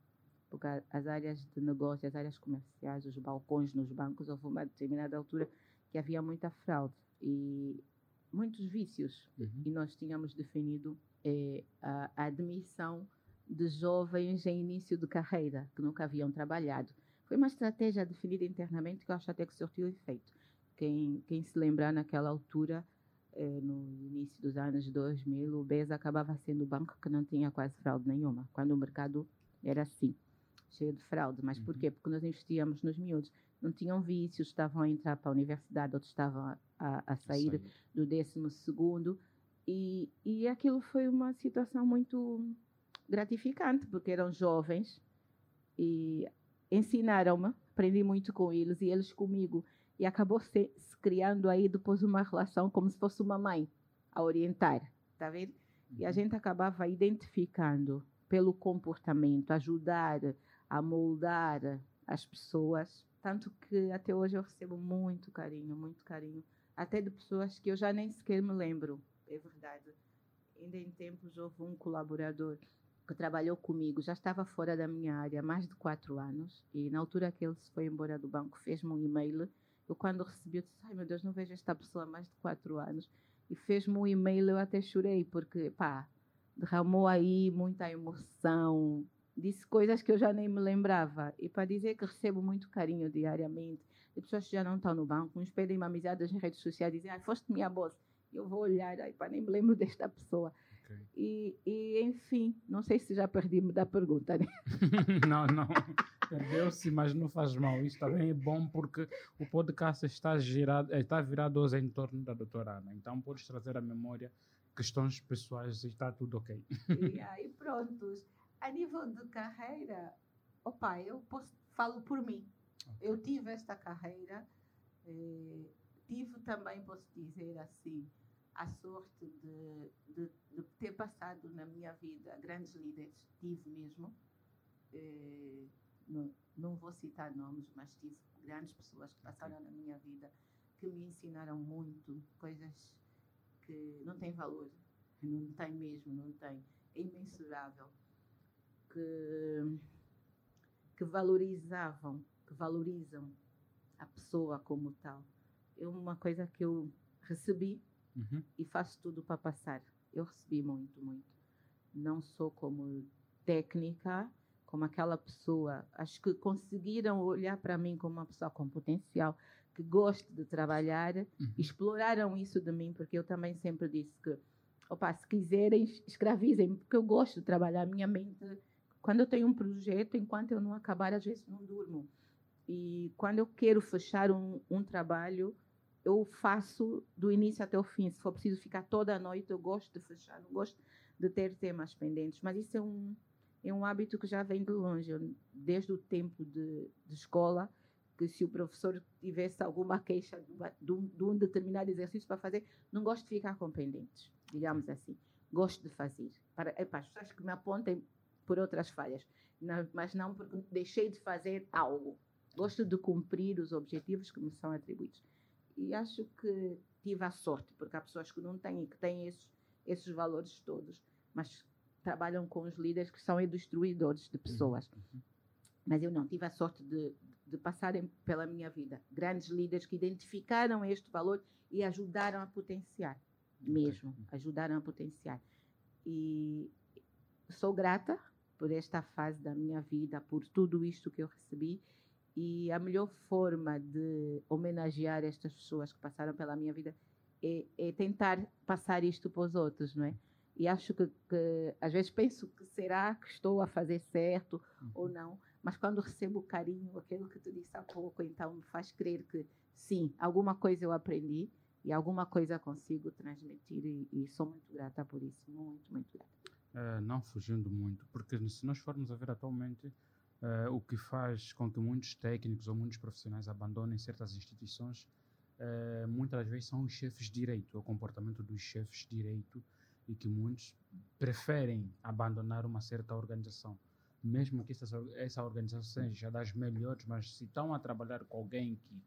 porque as áreas de negócio, as áreas comerciais, os balcões nos bancos, houve uma determinada altura que havia muita fraude e muitos vícios. Uhum. E nós tínhamos definido é, a, a admissão de jovens em início de carreira, que nunca haviam trabalhado. Foi uma estratégia definida internamente que eu acho até que surtiu efeito. Quem, quem se lembrar naquela altura, é, no início dos anos 2000, o BES acabava sendo o banco que não tinha quase fraude nenhuma, quando o mercado era assim, cheio de fraude. Mas uhum. por quê? Porque nós investíamos nos miúdos não tinham vícios, estavam a entrar para a universidade, outros estavam a, a sair do décimo segundo. E, e aquilo foi uma situação muito gratificante, porque eram jovens e ensinaram-me, aprendi muito com eles e eles comigo. E acabou se, se, criando aí depois uma relação como se fosse uma mãe a orientar, está vendo? E a uhum. gente acabava identificando pelo comportamento, ajudar a moldar as pessoas tanto que até hoje eu recebo muito carinho, muito carinho. Até de pessoas que eu já nem sequer me lembro, é verdade. Ainda em tempos houve um colaborador que trabalhou comigo, já estava fora da minha área há mais de quatro anos, e na altura que ele se foi embora do banco, fez-me um e-mail. Eu, quando recebi, eu disse: Ai meu Deus, não vejo esta pessoa há mais de quatro anos. E fez-me um e-mail, eu até chorei, porque, pá, derramou aí muita emoção, disse coisas que eu já nem me lembrava. E para dizer que recebo muito carinho diariamente, de pessoas que já não estão no banco, uns pedem uma amizade nas redes sociais, dizem, ah, foste minha boss. Eu vou olhar, aí, pá, nem me lembro desta pessoa. Okay. E, e, enfim, não sei se já perdi-me da pergunta, né? não, não. Perdeu-se, mas não faz mal. Isso também é bom porque o podcast está, girado, está virado hoje em torno da doutora Ana. Então, podes trazer à memória questões pessoais e está tudo ok. e aí, prontos. A nível de carreira, opa, eu posso, falo por mim. Eu tive esta carreira, eh, tive também, posso dizer assim, a sorte de, de, de, ter passado na minha vida grandes líderes, tive mesmo. Eh, não, não vou citar nomes, mas tive grandes pessoas que passaram na minha vida que me ensinaram muito, coisas que não têm valor, não tem mesmo, não tem, é imensurável. Que, que valorizavam, que valorizam a pessoa como tal. É uma coisa que eu recebi uhum. e faço tudo para passar. Eu recebi muito, muito. Não sou como técnica, como aquela pessoa. Acho que conseguiram olhar para mim como uma pessoa com potencial, que gosta de trabalhar, uhum. exploraram isso de mim, porque eu também sempre disse que, opa, se quiserem, escravizem, porque eu gosto de trabalhar. A minha mente quando eu tenho um projeto, enquanto eu não acabar, às vezes não durmo. E quando eu quero fechar um, um trabalho, eu faço do início até o fim. Se for preciso ficar toda a noite, eu gosto de fechar, não gosto de ter temas pendentes. Mas isso é um, é um hábito que já vem de longe. Eu, desde o tempo de, de escola, que se o professor tivesse alguma queixa de um, de um determinado exercício para fazer, não gosto de ficar com pendentes, digamos assim. Gosto de fazer. Para, é as pessoas que me apontem por outras falhas, não, mas não porque deixei de fazer algo. Gosto de cumprir os objetivos que me são atribuídos. E acho que tive a sorte, porque há pessoas que não têm, que têm esses, esses valores todos, mas trabalham com os líderes que são destruidores de pessoas. Uhum. Mas eu não, tive a sorte de, de passarem pela minha vida grandes líderes que identificaram este valor e ajudaram a potenciar, mesmo, ajudaram a potenciar. E sou grata por esta fase da minha vida, por tudo isto que eu recebi. E a melhor forma de homenagear estas pessoas que passaram pela minha vida é, é tentar passar isto para os outros, não é? E acho que, que, às vezes penso que será que estou a fazer certo uhum. ou não, mas quando recebo o carinho, aquilo que tu disse há pouco, então me faz crer que sim, alguma coisa eu aprendi e alguma coisa consigo transmitir e, e sou muito grata por isso, muito, muito grata uh, não fugindo muito, porque se nós formos a ver atualmente uh, o que faz com que muitos técnicos ou muitos profissionais abandonem certas instituições, uh, muitas das vezes são os chefes direito, o comportamento dos chefes direito, e que muitos preferem abandonar uma certa organização. Mesmo que essa, essa organização seja das melhores, mas se estão a trabalhar com alguém que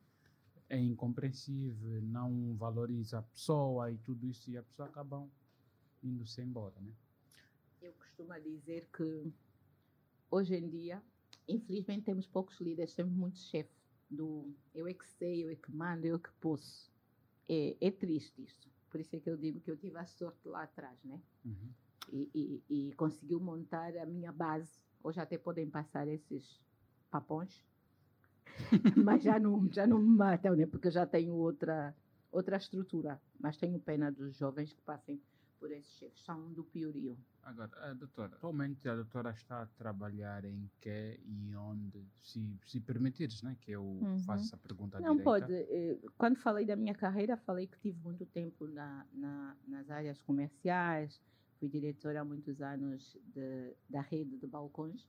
é incompreensível, não valoriza a pessoa e tudo isso, e a pessoa acabam indo-se embora, né? Eu costumo dizer que hoje em dia, infelizmente, temos poucos líderes, temos muitos chefes do eu é que sei, eu é que mando, eu é que posso. É, é triste isso. Por isso é que eu digo que eu tive a sorte lá atrás, né? Uhum. E, e, e conseguiu montar a minha base. Hoje até podem passar esses papões, mas já não, já não me matam, né? Porque eu já tenho outra, outra estrutura. Mas tenho pena dos jovens que passem por esses chefes, são do piorio. Agora, a doutora, atualmente a doutora está a trabalhar em que e onde, se, se permitires, né, que eu uhum. faça essa pergunta Não direita. pode. Eh, quando falei da minha carreira, falei que tive muito tempo na, na, nas áreas comerciais, fui diretora há muitos anos de, da rede de balcões.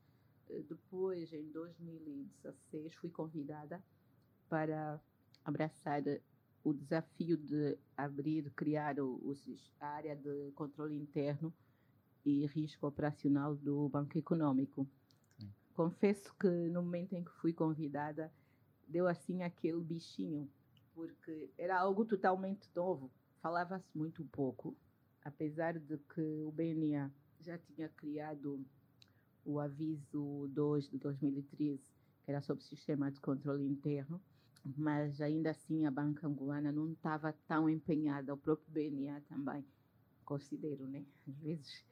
Eh, depois, em 2016, fui convidada para abraçar o desafio de abrir, criar o, a área de controle interno e risco operacional do Banco Econômico. Sim. Confesso que no momento em que fui convidada, deu assim aquele bichinho, porque era algo totalmente novo. Falava-se muito pouco, apesar de que o BNA já tinha criado o aviso 2 de 2013, que era sobre o sistema de controle interno, mas ainda assim a banca angolana não estava tão empenhada, o próprio BNA também, considero, né? Às vezes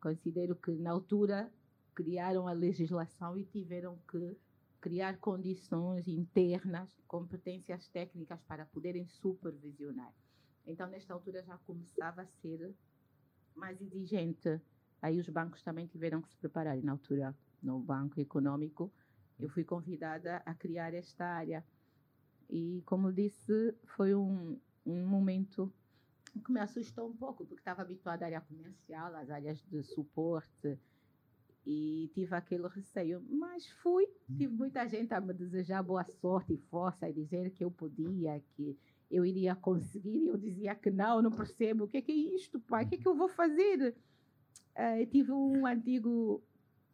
considero que na altura criaram a legislação e tiveram que criar condições internas, competências técnicas para poderem supervisionar. Então, nesta altura já começava a ser mais exigente. Aí os bancos também tiveram que se preparar. E na altura, no Banco Econômico, eu fui convidada a criar esta área. E, como disse, foi um, um momento que me assustou um pouco, porque estava habituada à área comercial, às áreas de suporte, e tive aquele receio. Mas fui, tive muita gente a me desejar boa sorte e força, e dizer que eu podia, que eu iria conseguir, e eu dizia que não, não percebo, o que é, que é isto, pai, o que é que eu vou fazer? Uh, tive um antigo,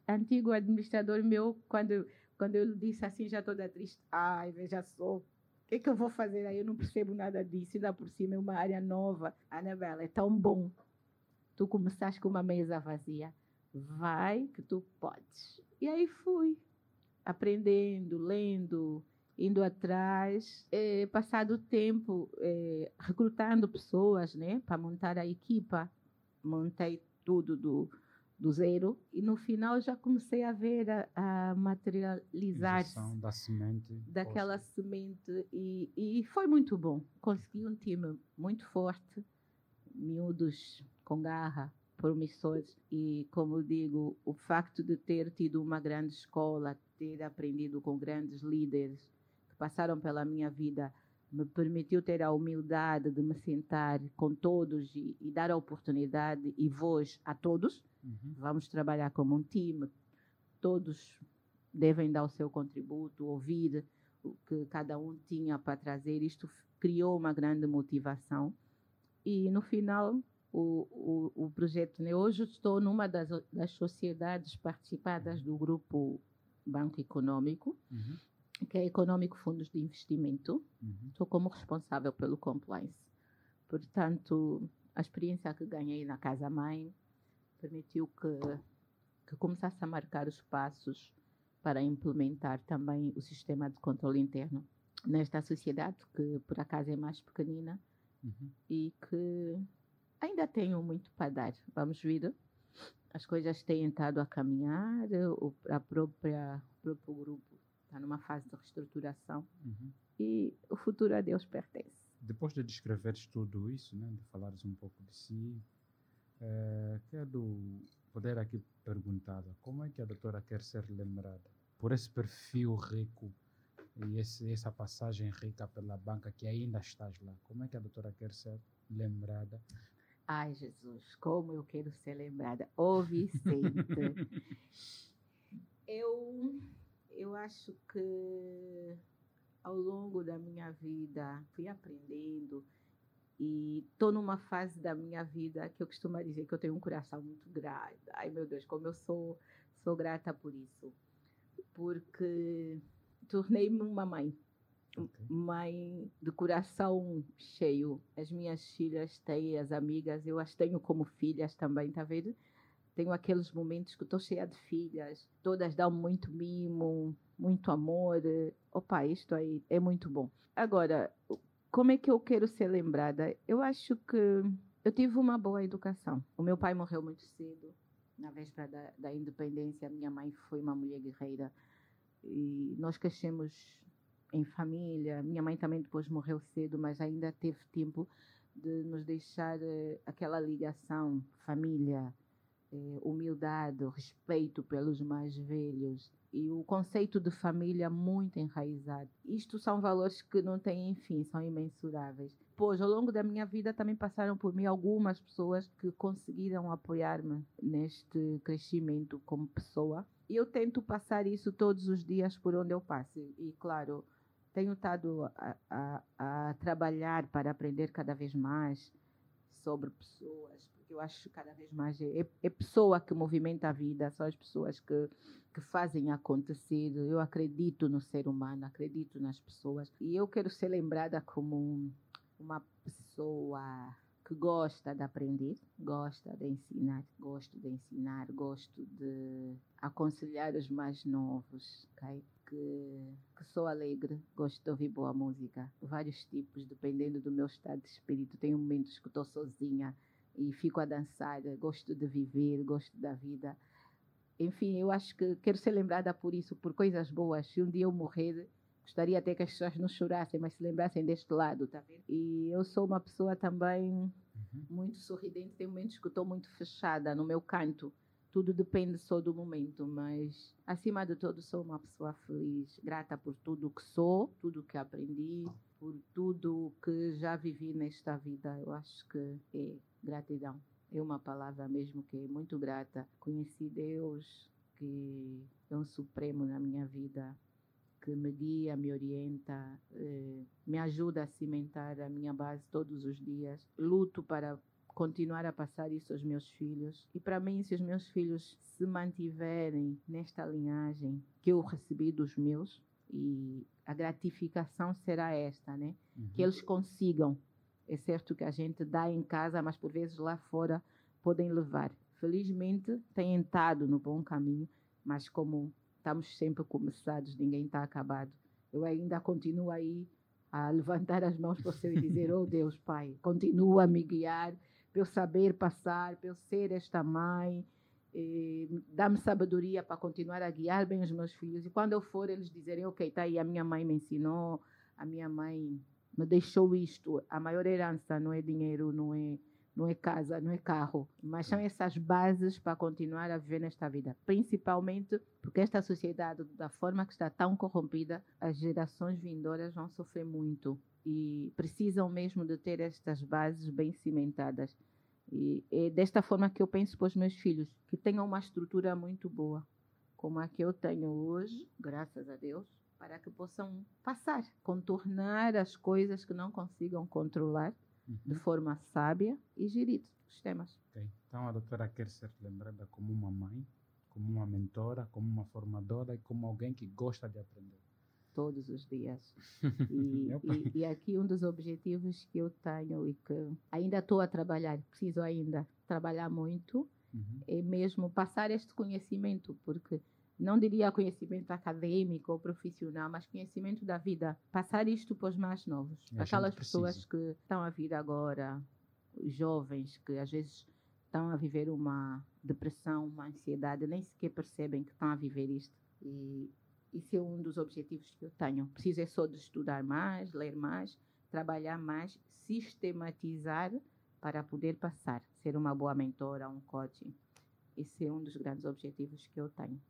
antigo administrador meu, quando, quando eu disse assim, já toda triste, ai, veja só, que, é que eu vou fazer aí? Eu não percebo nada disso. Dá por cima é uma área nova. Anabela, é tão bom. Tu começaste com uma mesa vazia. Vai que tu podes. E aí fui. Aprendendo, lendo, indo atrás. É, passado o tempo, é, recrutando pessoas né, para montar a equipa. Montei tudo do do zero e no final já comecei a ver a, a materializar-se da semente daquela poxa. semente e, e foi muito bom consegui um time muito forte miúdos com garra promissores e, como digo, o facto de ter tido uma grande escola, ter aprendido com grandes líderes que passaram pela minha vida, me permitiu ter a humildade de me sentar com todos e, e dar a oportunidade e voz a todos. Uhum. Vamos trabalhar como um time, todos devem dar o seu contributo, ouvir o que cada um tinha para trazer. Isto criou uma grande motivação. E no final, o, o, o projeto, né? hoje estou numa das, das sociedades participadas do grupo Banco Econômico, Uhum. Que é Econômico Fundos de Investimento. Uhum. Estou como responsável pelo compliance. Portanto, a experiência que ganhei na Casa Mãe permitiu que, que começasse a marcar os passos para implementar também o sistema de controle interno nesta sociedade, que por acaso é mais pequenina Uhum. e que ainda tenho muito para dar. Vamos ver. As coisas têm estado a caminhar, a própria, o próprio grupo está numa fase de reestruturação Uhum. e o futuro a Deus pertence. Depois de descreveres tudo isso, né, de falares um pouco de si, eh, quero poder aqui perguntar como é que a doutora quer ser lembrada por esse perfil rico e esse, essa passagem rica pela banca que ainda estás lá. Como é que a doutora quer ser lembrada? Ai, Jesus, como eu quero ser lembrada. Ô, Vicente. eu, eu acho que ao longo da minha vida fui aprendendo e estou numa fase da minha vida que eu costumo dizer que eu tenho um coração muito grande. Ai, meu Deus, como eu sou, sou grata por isso. Porque tornei-me uma mãe Ok. mãe de coração cheio. As minhas filhas têm as amigas, eu as tenho como filhas também, tá vendo? Tenho aqueles momentos que estou cheia de filhas, todas dão muito mimo, muito amor. Opa, isto aí é muito bom. Agora, como é que eu quero ser lembrada? Eu acho que eu tive uma boa educação. O meu pai morreu muito cedo, na véspera da, da independência. Minha mãe foi uma mulher guerreira e nós crescemos em família. Minha mãe também depois morreu cedo, mas ainda teve tempo de nos deixar eh, aquela ligação, família, eh, humildade, respeito pelos mais velhos e o conceito de família muito enraizado. Isto são valores que não têm fim, são imensuráveis. Pois, ao longo da minha vida também passaram por mim algumas pessoas que conseguiram apoiar-me neste crescimento como pessoa. E eu tento passar isso todos os dias por onde eu passo. E, claro, tenho estado a, a, a trabalhar para aprender cada vez mais sobre pessoas, porque eu acho que cada vez mais é, é pessoa que movimenta a vida, são as pessoas que, que fazem acontecer. Eu acredito no ser humano, acredito nas pessoas. E eu quero ser lembrada como um- uma pessoa que gosta de aprender, gosta de ensinar, gosto de ensinar, gosto de aconselhar os mais novos, ok? Que, que sou alegre, gosto de ouvir boa música, vários tipos, dependendo do meu estado de espírito. Tenho momentos que estou sozinha e fico a dançar, gosto de viver, gosto da vida. Enfim, eu acho que quero ser lembrada por isso, por coisas boas. Se um dia eu morrer, gostaria até que as pessoas não chorassem, mas se lembrassem deste lado, tá vendo? E eu sou uma pessoa também Uhum. muito sorridente, tem momentos que estou muito fechada no meu canto. Tudo depende só do momento, mas acima de tudo sou uma pessoa feliz, grata por tudo que sou, tudo que aprendi, por tudo que já vivi nesta vida. Eu acho que é gratidão. É uma palavra mesmo que é muito grata. Conheci Deus, que é um supremo na minha vida, que me guia, me orienta, eh, me ajuda a cimentar a minha base todos os dias. Luto para continuar a passar isso aos meus filhos. E para mim, se os meus filhos se mantiverem nesta linhagem que eu recebi dos meus, e a gratificação será esta, né? Uhum. Que eles consigam. É certo que a gente dá em casa, mas por vezes lá fora podem levar. Felizmente têm estado no bom caminho, mas como estamos sempre começados, ninguém está acabado. Eu ainda continuo aí a levantar as mãos para o céu e dizer: Oh Deus, Pai, continua a me guiar, para eu saber passar, para eu ser esta mãe. Dá-me sabedoria para continuar a guiar bem os meus filhos. E quando eu for, eles dizerem: Ok, está aí, a minha mãe me ensinou, a minha mãe me deixou isto. A maior herança não é dinheiro, não é, não é casa, não é carro, mas são essas bases para continuar a viver nesta vida. Principalmente porque esta sociedade, da forma que está tão corrompida, as gerações vindouras vão sofrer muito e precisam mesmo de ter estas bases bem cimentadas. E é desta forma que eu penso para os meus filhos, que tenham uma estrutura muito boa, como a que eu tenho hoje, graças a Deus, para que possam passar, contornar as coisas que não consigam controlar uhum. de forma sábia e gerir os temas. Okay. Então a doutora quer ser lembrada como uma mãe, como uma mentora, como uma formadora e como alguém que gosta de aprender. Todos os dias. E, e, e aqui um dos objetivos que eu tenho e que ainda estou a trabalhar, preciso ainda trabalhar muito, uhum. é mesmo passar este conhecimento, porque não diria conhecimento acadêmico ou profissional, mas conhecimento da vida. Passar isto para os mais novos, aquelas pessoas que estão a vir agora, jovens que às vezes estão a viver uma depressão, uma ansiedade, nem sequer percebem que estão a viver isto. E isso é um dos objetivos que eu tenho. Preciso é só de estudar mais, ler mais, trabalhar mais, sistematizar para poder passar, ser uma boa mentora, um coaching. Esse é um dos grandes objetivos que eu tenho.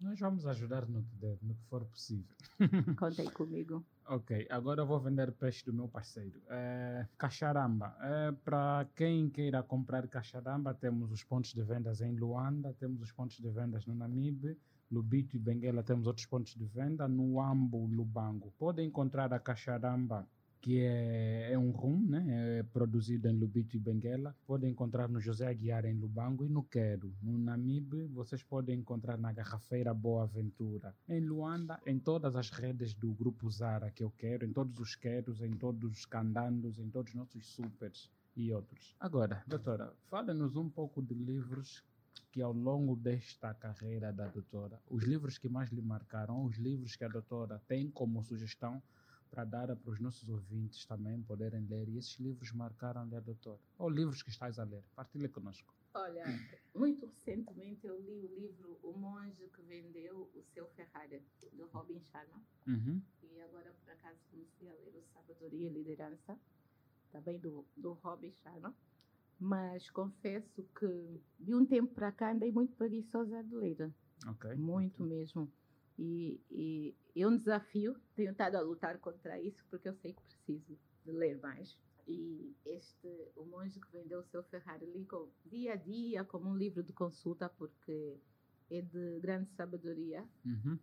Nós vamos ajudar no que der, no que for possível. Contem comigo. Ok, agora eu vou vender peixe do meu parceiro. É, cacharamba. É, Para quem queira comprar cacharamba, temos os pontos de vendas em Luanda, temos os pontos de vendas no Namibe, Lubito e Benguela temos outros pontos de venda, no Ambo, Lubango. Podem encontrar a cacharamba que é, é um rum, né? é produzido em Lubito e Benguela. Podem encontrar no José Aguiar em Lubango e no Quero. No Namibe, vocês podem encontrar na Garrafeira Boa Aventura. Em Luanda, em todas as redes do Grupo Zara que eu quero, em todos os queros, em todos os candandos, em todos os nossos supers e outros. Agora, doutora, fale-nos um pouco de livros que ao longo desta carreira da doutora, os livros que mais lhe marcaram, os livros que a doutora tem como sugestão para dar para os nossos ouvintes também poderem ler. E esses livros marcaram-lhe a doutora. Ou livros que estás a ler. Partilha conosco. Olha, muito recentemente eu li o livro O Monge que Vendeu o Seu Ferrari, do Robin Sharma. Uhum. E agora, por acaso, comecei a ler o Sabedoria e Liderança, também do, do Robin Sharma. Mas confesso que de um tempo para cá andei muito preguiçosa de ler. Okay. Muito mesmo. E, e é um desafio, tenho estado a lutar contra isso porque eu sei que preciso de ler mais. E este, o monge que vendeu o seu Ferrari, li dia a dia como um livro de consulta porque é de grande sabedoria. Uhum.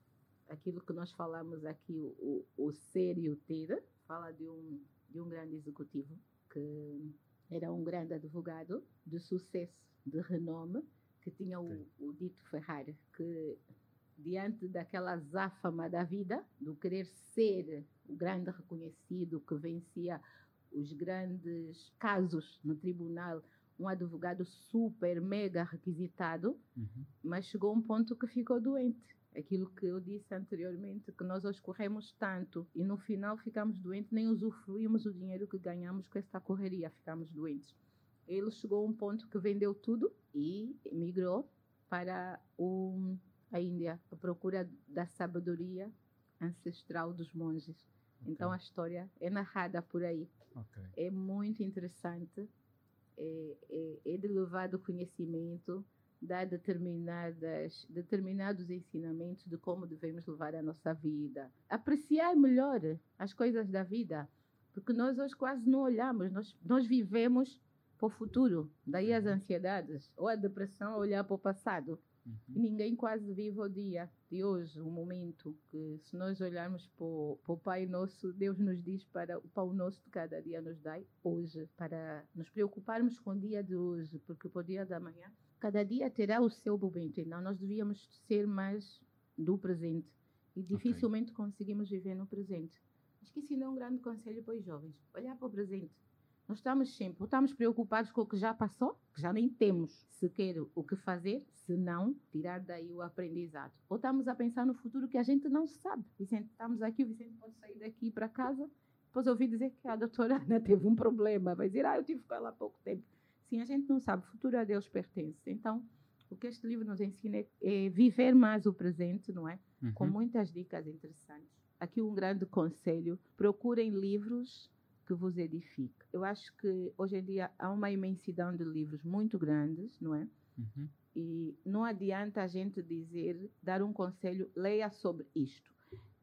Aquilo que nós falamos aqui, o, o ser e o ter, fala de um, de um grande executivo que era um grande advogado de sucesso, de renome, que tinha o, o dito Ferrari, que diante daquela azáfama da vida, do querer ser o grande reconhecido que vencia os grandes casos no tribunal, um advogado super, mega requisitado, uhum. mas chegou a um ponto que ficou doente. Aquilo que eu disse anteriormente, que nós hoje corremos tanto e no final ficamos doentes, nem usufruímos o dinheiro que ganhamos com esta correria, ficamos doentes. Ele chegou a um ponto que vendeu tudo e migrou para o a Índia, a procura da sabedoria ancestral dos monges. Okay. Então a história é narrada por aí. Okay. É muito interessante, é, é, é de elevado conhecimento, dá determinadas, determinados ensinamentos de como devemos levar a nossa vida. Apreciar melhor as coisas da vida, porque nós hoje quase não olhamos, nós, nós vivemos para o futuro, daí as uhum. ansiedades, ou a depressão, olhar para o passado. Uhum. E ninguém quase vive o dia de hoje, o momento que, se nós olharmos para o, para o Pai Nosso, Deus nos diz para o pão nosso de cada dia nos dai hoje, para nos preocuparmos com o dia de hoje, porque o dia da manhã, cada dia terá o seu momento. Então, nós devíamos ser mais do presente e dificilmente okay. conseguimos viver no presente. Acho que isso é um grande conselho para os jovens: olhar para o presente nós estamos sempre, ou estamos preocupados com o que já passou, que já nem temos sequer o que fazer, se não tirar daí o aprendizado. Ou estamos a pensar no futuro que a gente não sabe. Vicente, estamos aqui, o Vicente pode sair daqui para casa, depois ouvi dizer que a doutora Ana teve um problema, vai dizer, ah, eu tive com ela há pouco tempo. Sim, a gente não sabe, o futuro a Deus pertence. Então, o que este livro nos ensina é, viver mais o presente, não é? Uhum. Com muitas dicas interessantes. Aqui um grande conselho: procurem livros que vos edifique. Eu acho que hoje em dia há uma imensidão de livros muito grandes, não é? Uhum. E não adianta a gente dizer, dar um conselho, leia sobre isto.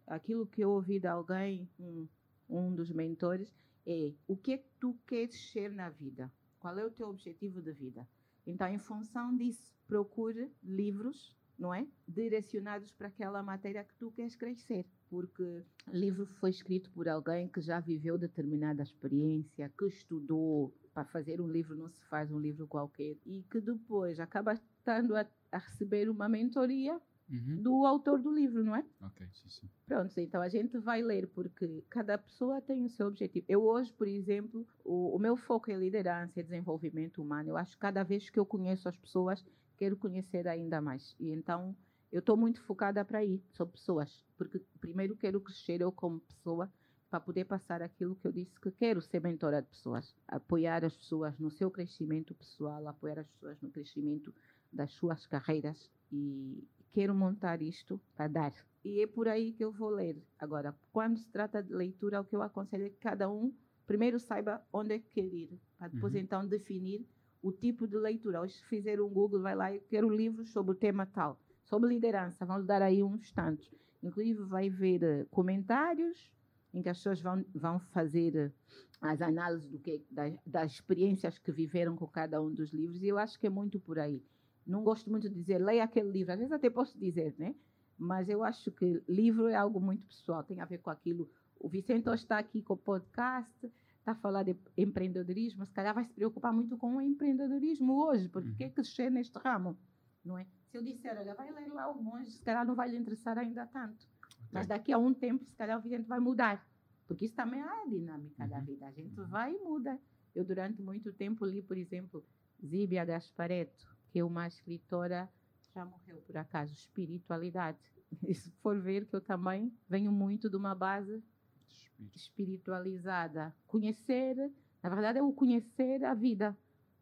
Aquilo que eu ouvi de alguém, um, um dos mentores, é o que é que tu queres ser na vida? Qual é o teu objetivo de vida? Então, em função disso, procure livros, não é? Direcionados para aquela matéria que tu queres crescer. Porque livro foi escrito por alguém que já viveu determinada experiência, que estudou. Para fazer um livro não se faz um livro qualquer. E que depois acaba estando a, a receber uma mentoria Uhum. do autor do livro, não é? Ok, sim, sim. Pronto, então a gente vai ler porque cada pessoa tem o seu objetivo. Eu hoje, por exemplo, o, o meu foco é liderança e desenvolvimento humano. Eu acho que cada vez que eu conheço as pessoas, quero conhecer ainda mais. E então eu estou muito focada para aí, sobre pessoas, porque primeiro quero crescer eu como pessoa para poder passar aquilo que eu disse que quero ser mentora de pessoas, apoiar as pessoas no seu crescimento pessoal, apoiar as pessoas no crescimento das suas carreiras e quero montar isto para dar. E é por aí que eu vou ler. Agora, quando se trata de leitura, o que eu aconselho é que cada um primeiro saiba onde é que quer ir, para depois Uhum. então definir o tipo de leitura. Hoje, se fizer um Google, vai lá, eu quero livros sobre o tema tal, sobre liderança, vão lhe dar aí uns tantos. Inclusive, vai ver eh, comentários em que as pessoas vão, vão fazer eh, as análises do que, das, das experiências que viveram com cada um dos livros, e eu acho que é muito por aí. Não gosto muito de dizer, leia aquele livro, às vezes até posso dizer, né? Mas eu acho que livro é algo muito pessoal, tem a ver com aquilo. O Vicente hoje está aqui com o podcast, está a falar de empreendedorismo, se calhar vai se preocupar muito com o empreendedorismo hoje, porque Uhum. crescer neste ramo, não é? Se eu disser, olha, vai ler lá o monge, se calhar não vai lhe interessar ainda tanto. Mas daqui a um tempo, se calhar o Vicente vai mudar. Porque isso também é a dinâmica da Uhum. vida. A gente vai e muda. Eu, durante muito tempo, li, por exemplo, Zíbia Gaspareto, que é uma escritora, já morreu por acaso, espiritualidade. E se for ver que eu também venho muito de uma base Espírito. espiritualizada. Conhecer, na verdade, é o conhecer a vida,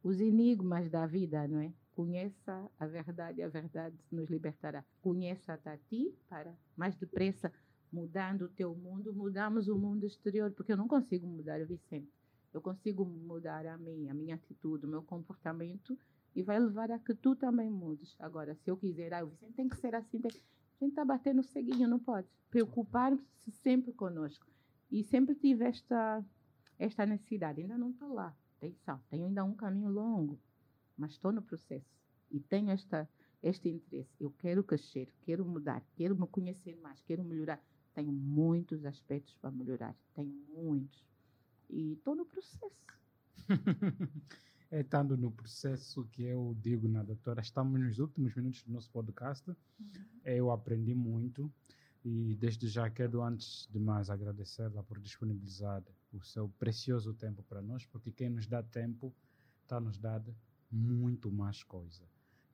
os enigmas da vida, não é? Conheça a verdade, a verdade nos libertará. Conheça-te a ti para, mais depressa, mudando o teu mundo, mudamos o mundo exterior, porque eu não consigo mudar o Vicente. Eu consigo mudar a mim, a minha atitude, o meu comportamento e vai levar a que tu também mudes. Agora, se eu quiser, ah, o Vicente tem que ser assim, tem... a gente está batendo o ceguinho, não pode. Preocupar-se sempre conosco. E sempre tive esta, esta necessidade. Ainda não estou lá. Atenção, tenho ainda um caminho longo, mas estou no processo. E tenho esta, este interesse. Eu quero crescer, quero mudar, quero me conhecer mais, quero melhorar. Tenho muitos aspectos para melhorar. Tenho muitos. E estou no processo. é estando no processo que eu digo na doutora, estamos nos últimos minutos do nosso podcast. Eu aprendi muito e desde já quero antes de mais agradecê-la por disponibilizar o seu precioso tempo para nós, porque quem nos dá tempo está nos dando muito mais coisa.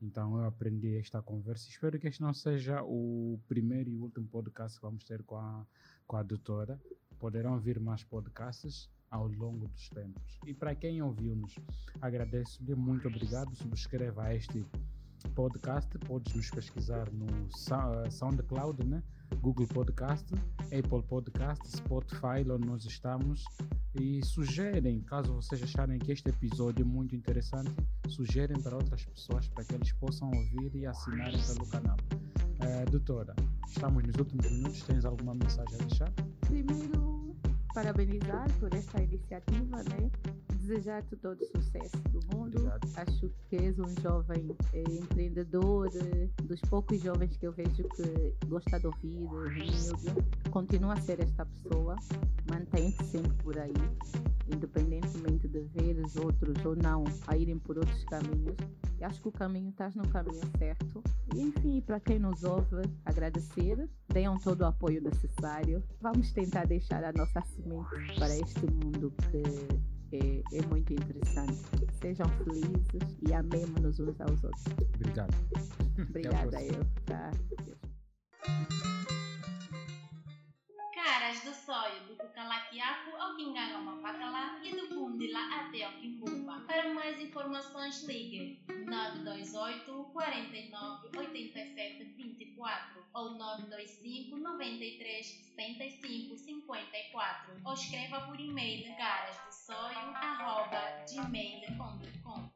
Então eu aprendi esta conversa. Espero que este não seja o primeiro e último podcast que vamos ter com a, com a doutora. Poderão vir mais podcasts ao longo dos tempos. E para quem ouviu-nos, agradeço-lhe, muito obrigado. Subscreva este podcast, podes nos pesquisar no Sou- SoundCloud, né? Google Podcast, Apple Podcast, Spotify, onde nós estamos. E sugerem, caso vocês acharem que este episódio é muito interessante, sugerem para outras pessoas para que eles possam ouvir e assinarem pelo canal. Eh, doutora, estamos nos últimos minutos, tens alguma mensagem a deixar? Primeiro, parabenizar por esta iniciativa, né? Desejar-te todo o sucesso do mundo. Obrigado. Acho que és um jovem eh, empreendedor, eh, dos poucos jovens que eu vejo que gosta de ouvir, humilde. Continua a ser esta pessoa, mantém-te sempre por aí, independentemente de veres outros ou não a irem por outros caminhos. Acho que o caminho estás no caminho certo. E enfim, para quem nos ouve, agradecer, deem todo o apoio necessário. Vamos tentar deixar a nossa semente para este mundo que é, é muito interessante. Sejam felizes e amemos-nos uns aos outros. Obrigado. Obrigada, eu. Tá. Caras do sonho do Cucalaquiaco ao Quinganga Mapacala e do Bundila até ao Quimbumba. Para mais informações ligue 928 49 87 24 ou 925 93 75 54 ou escreva por e-mail garasdossoio.gmail.com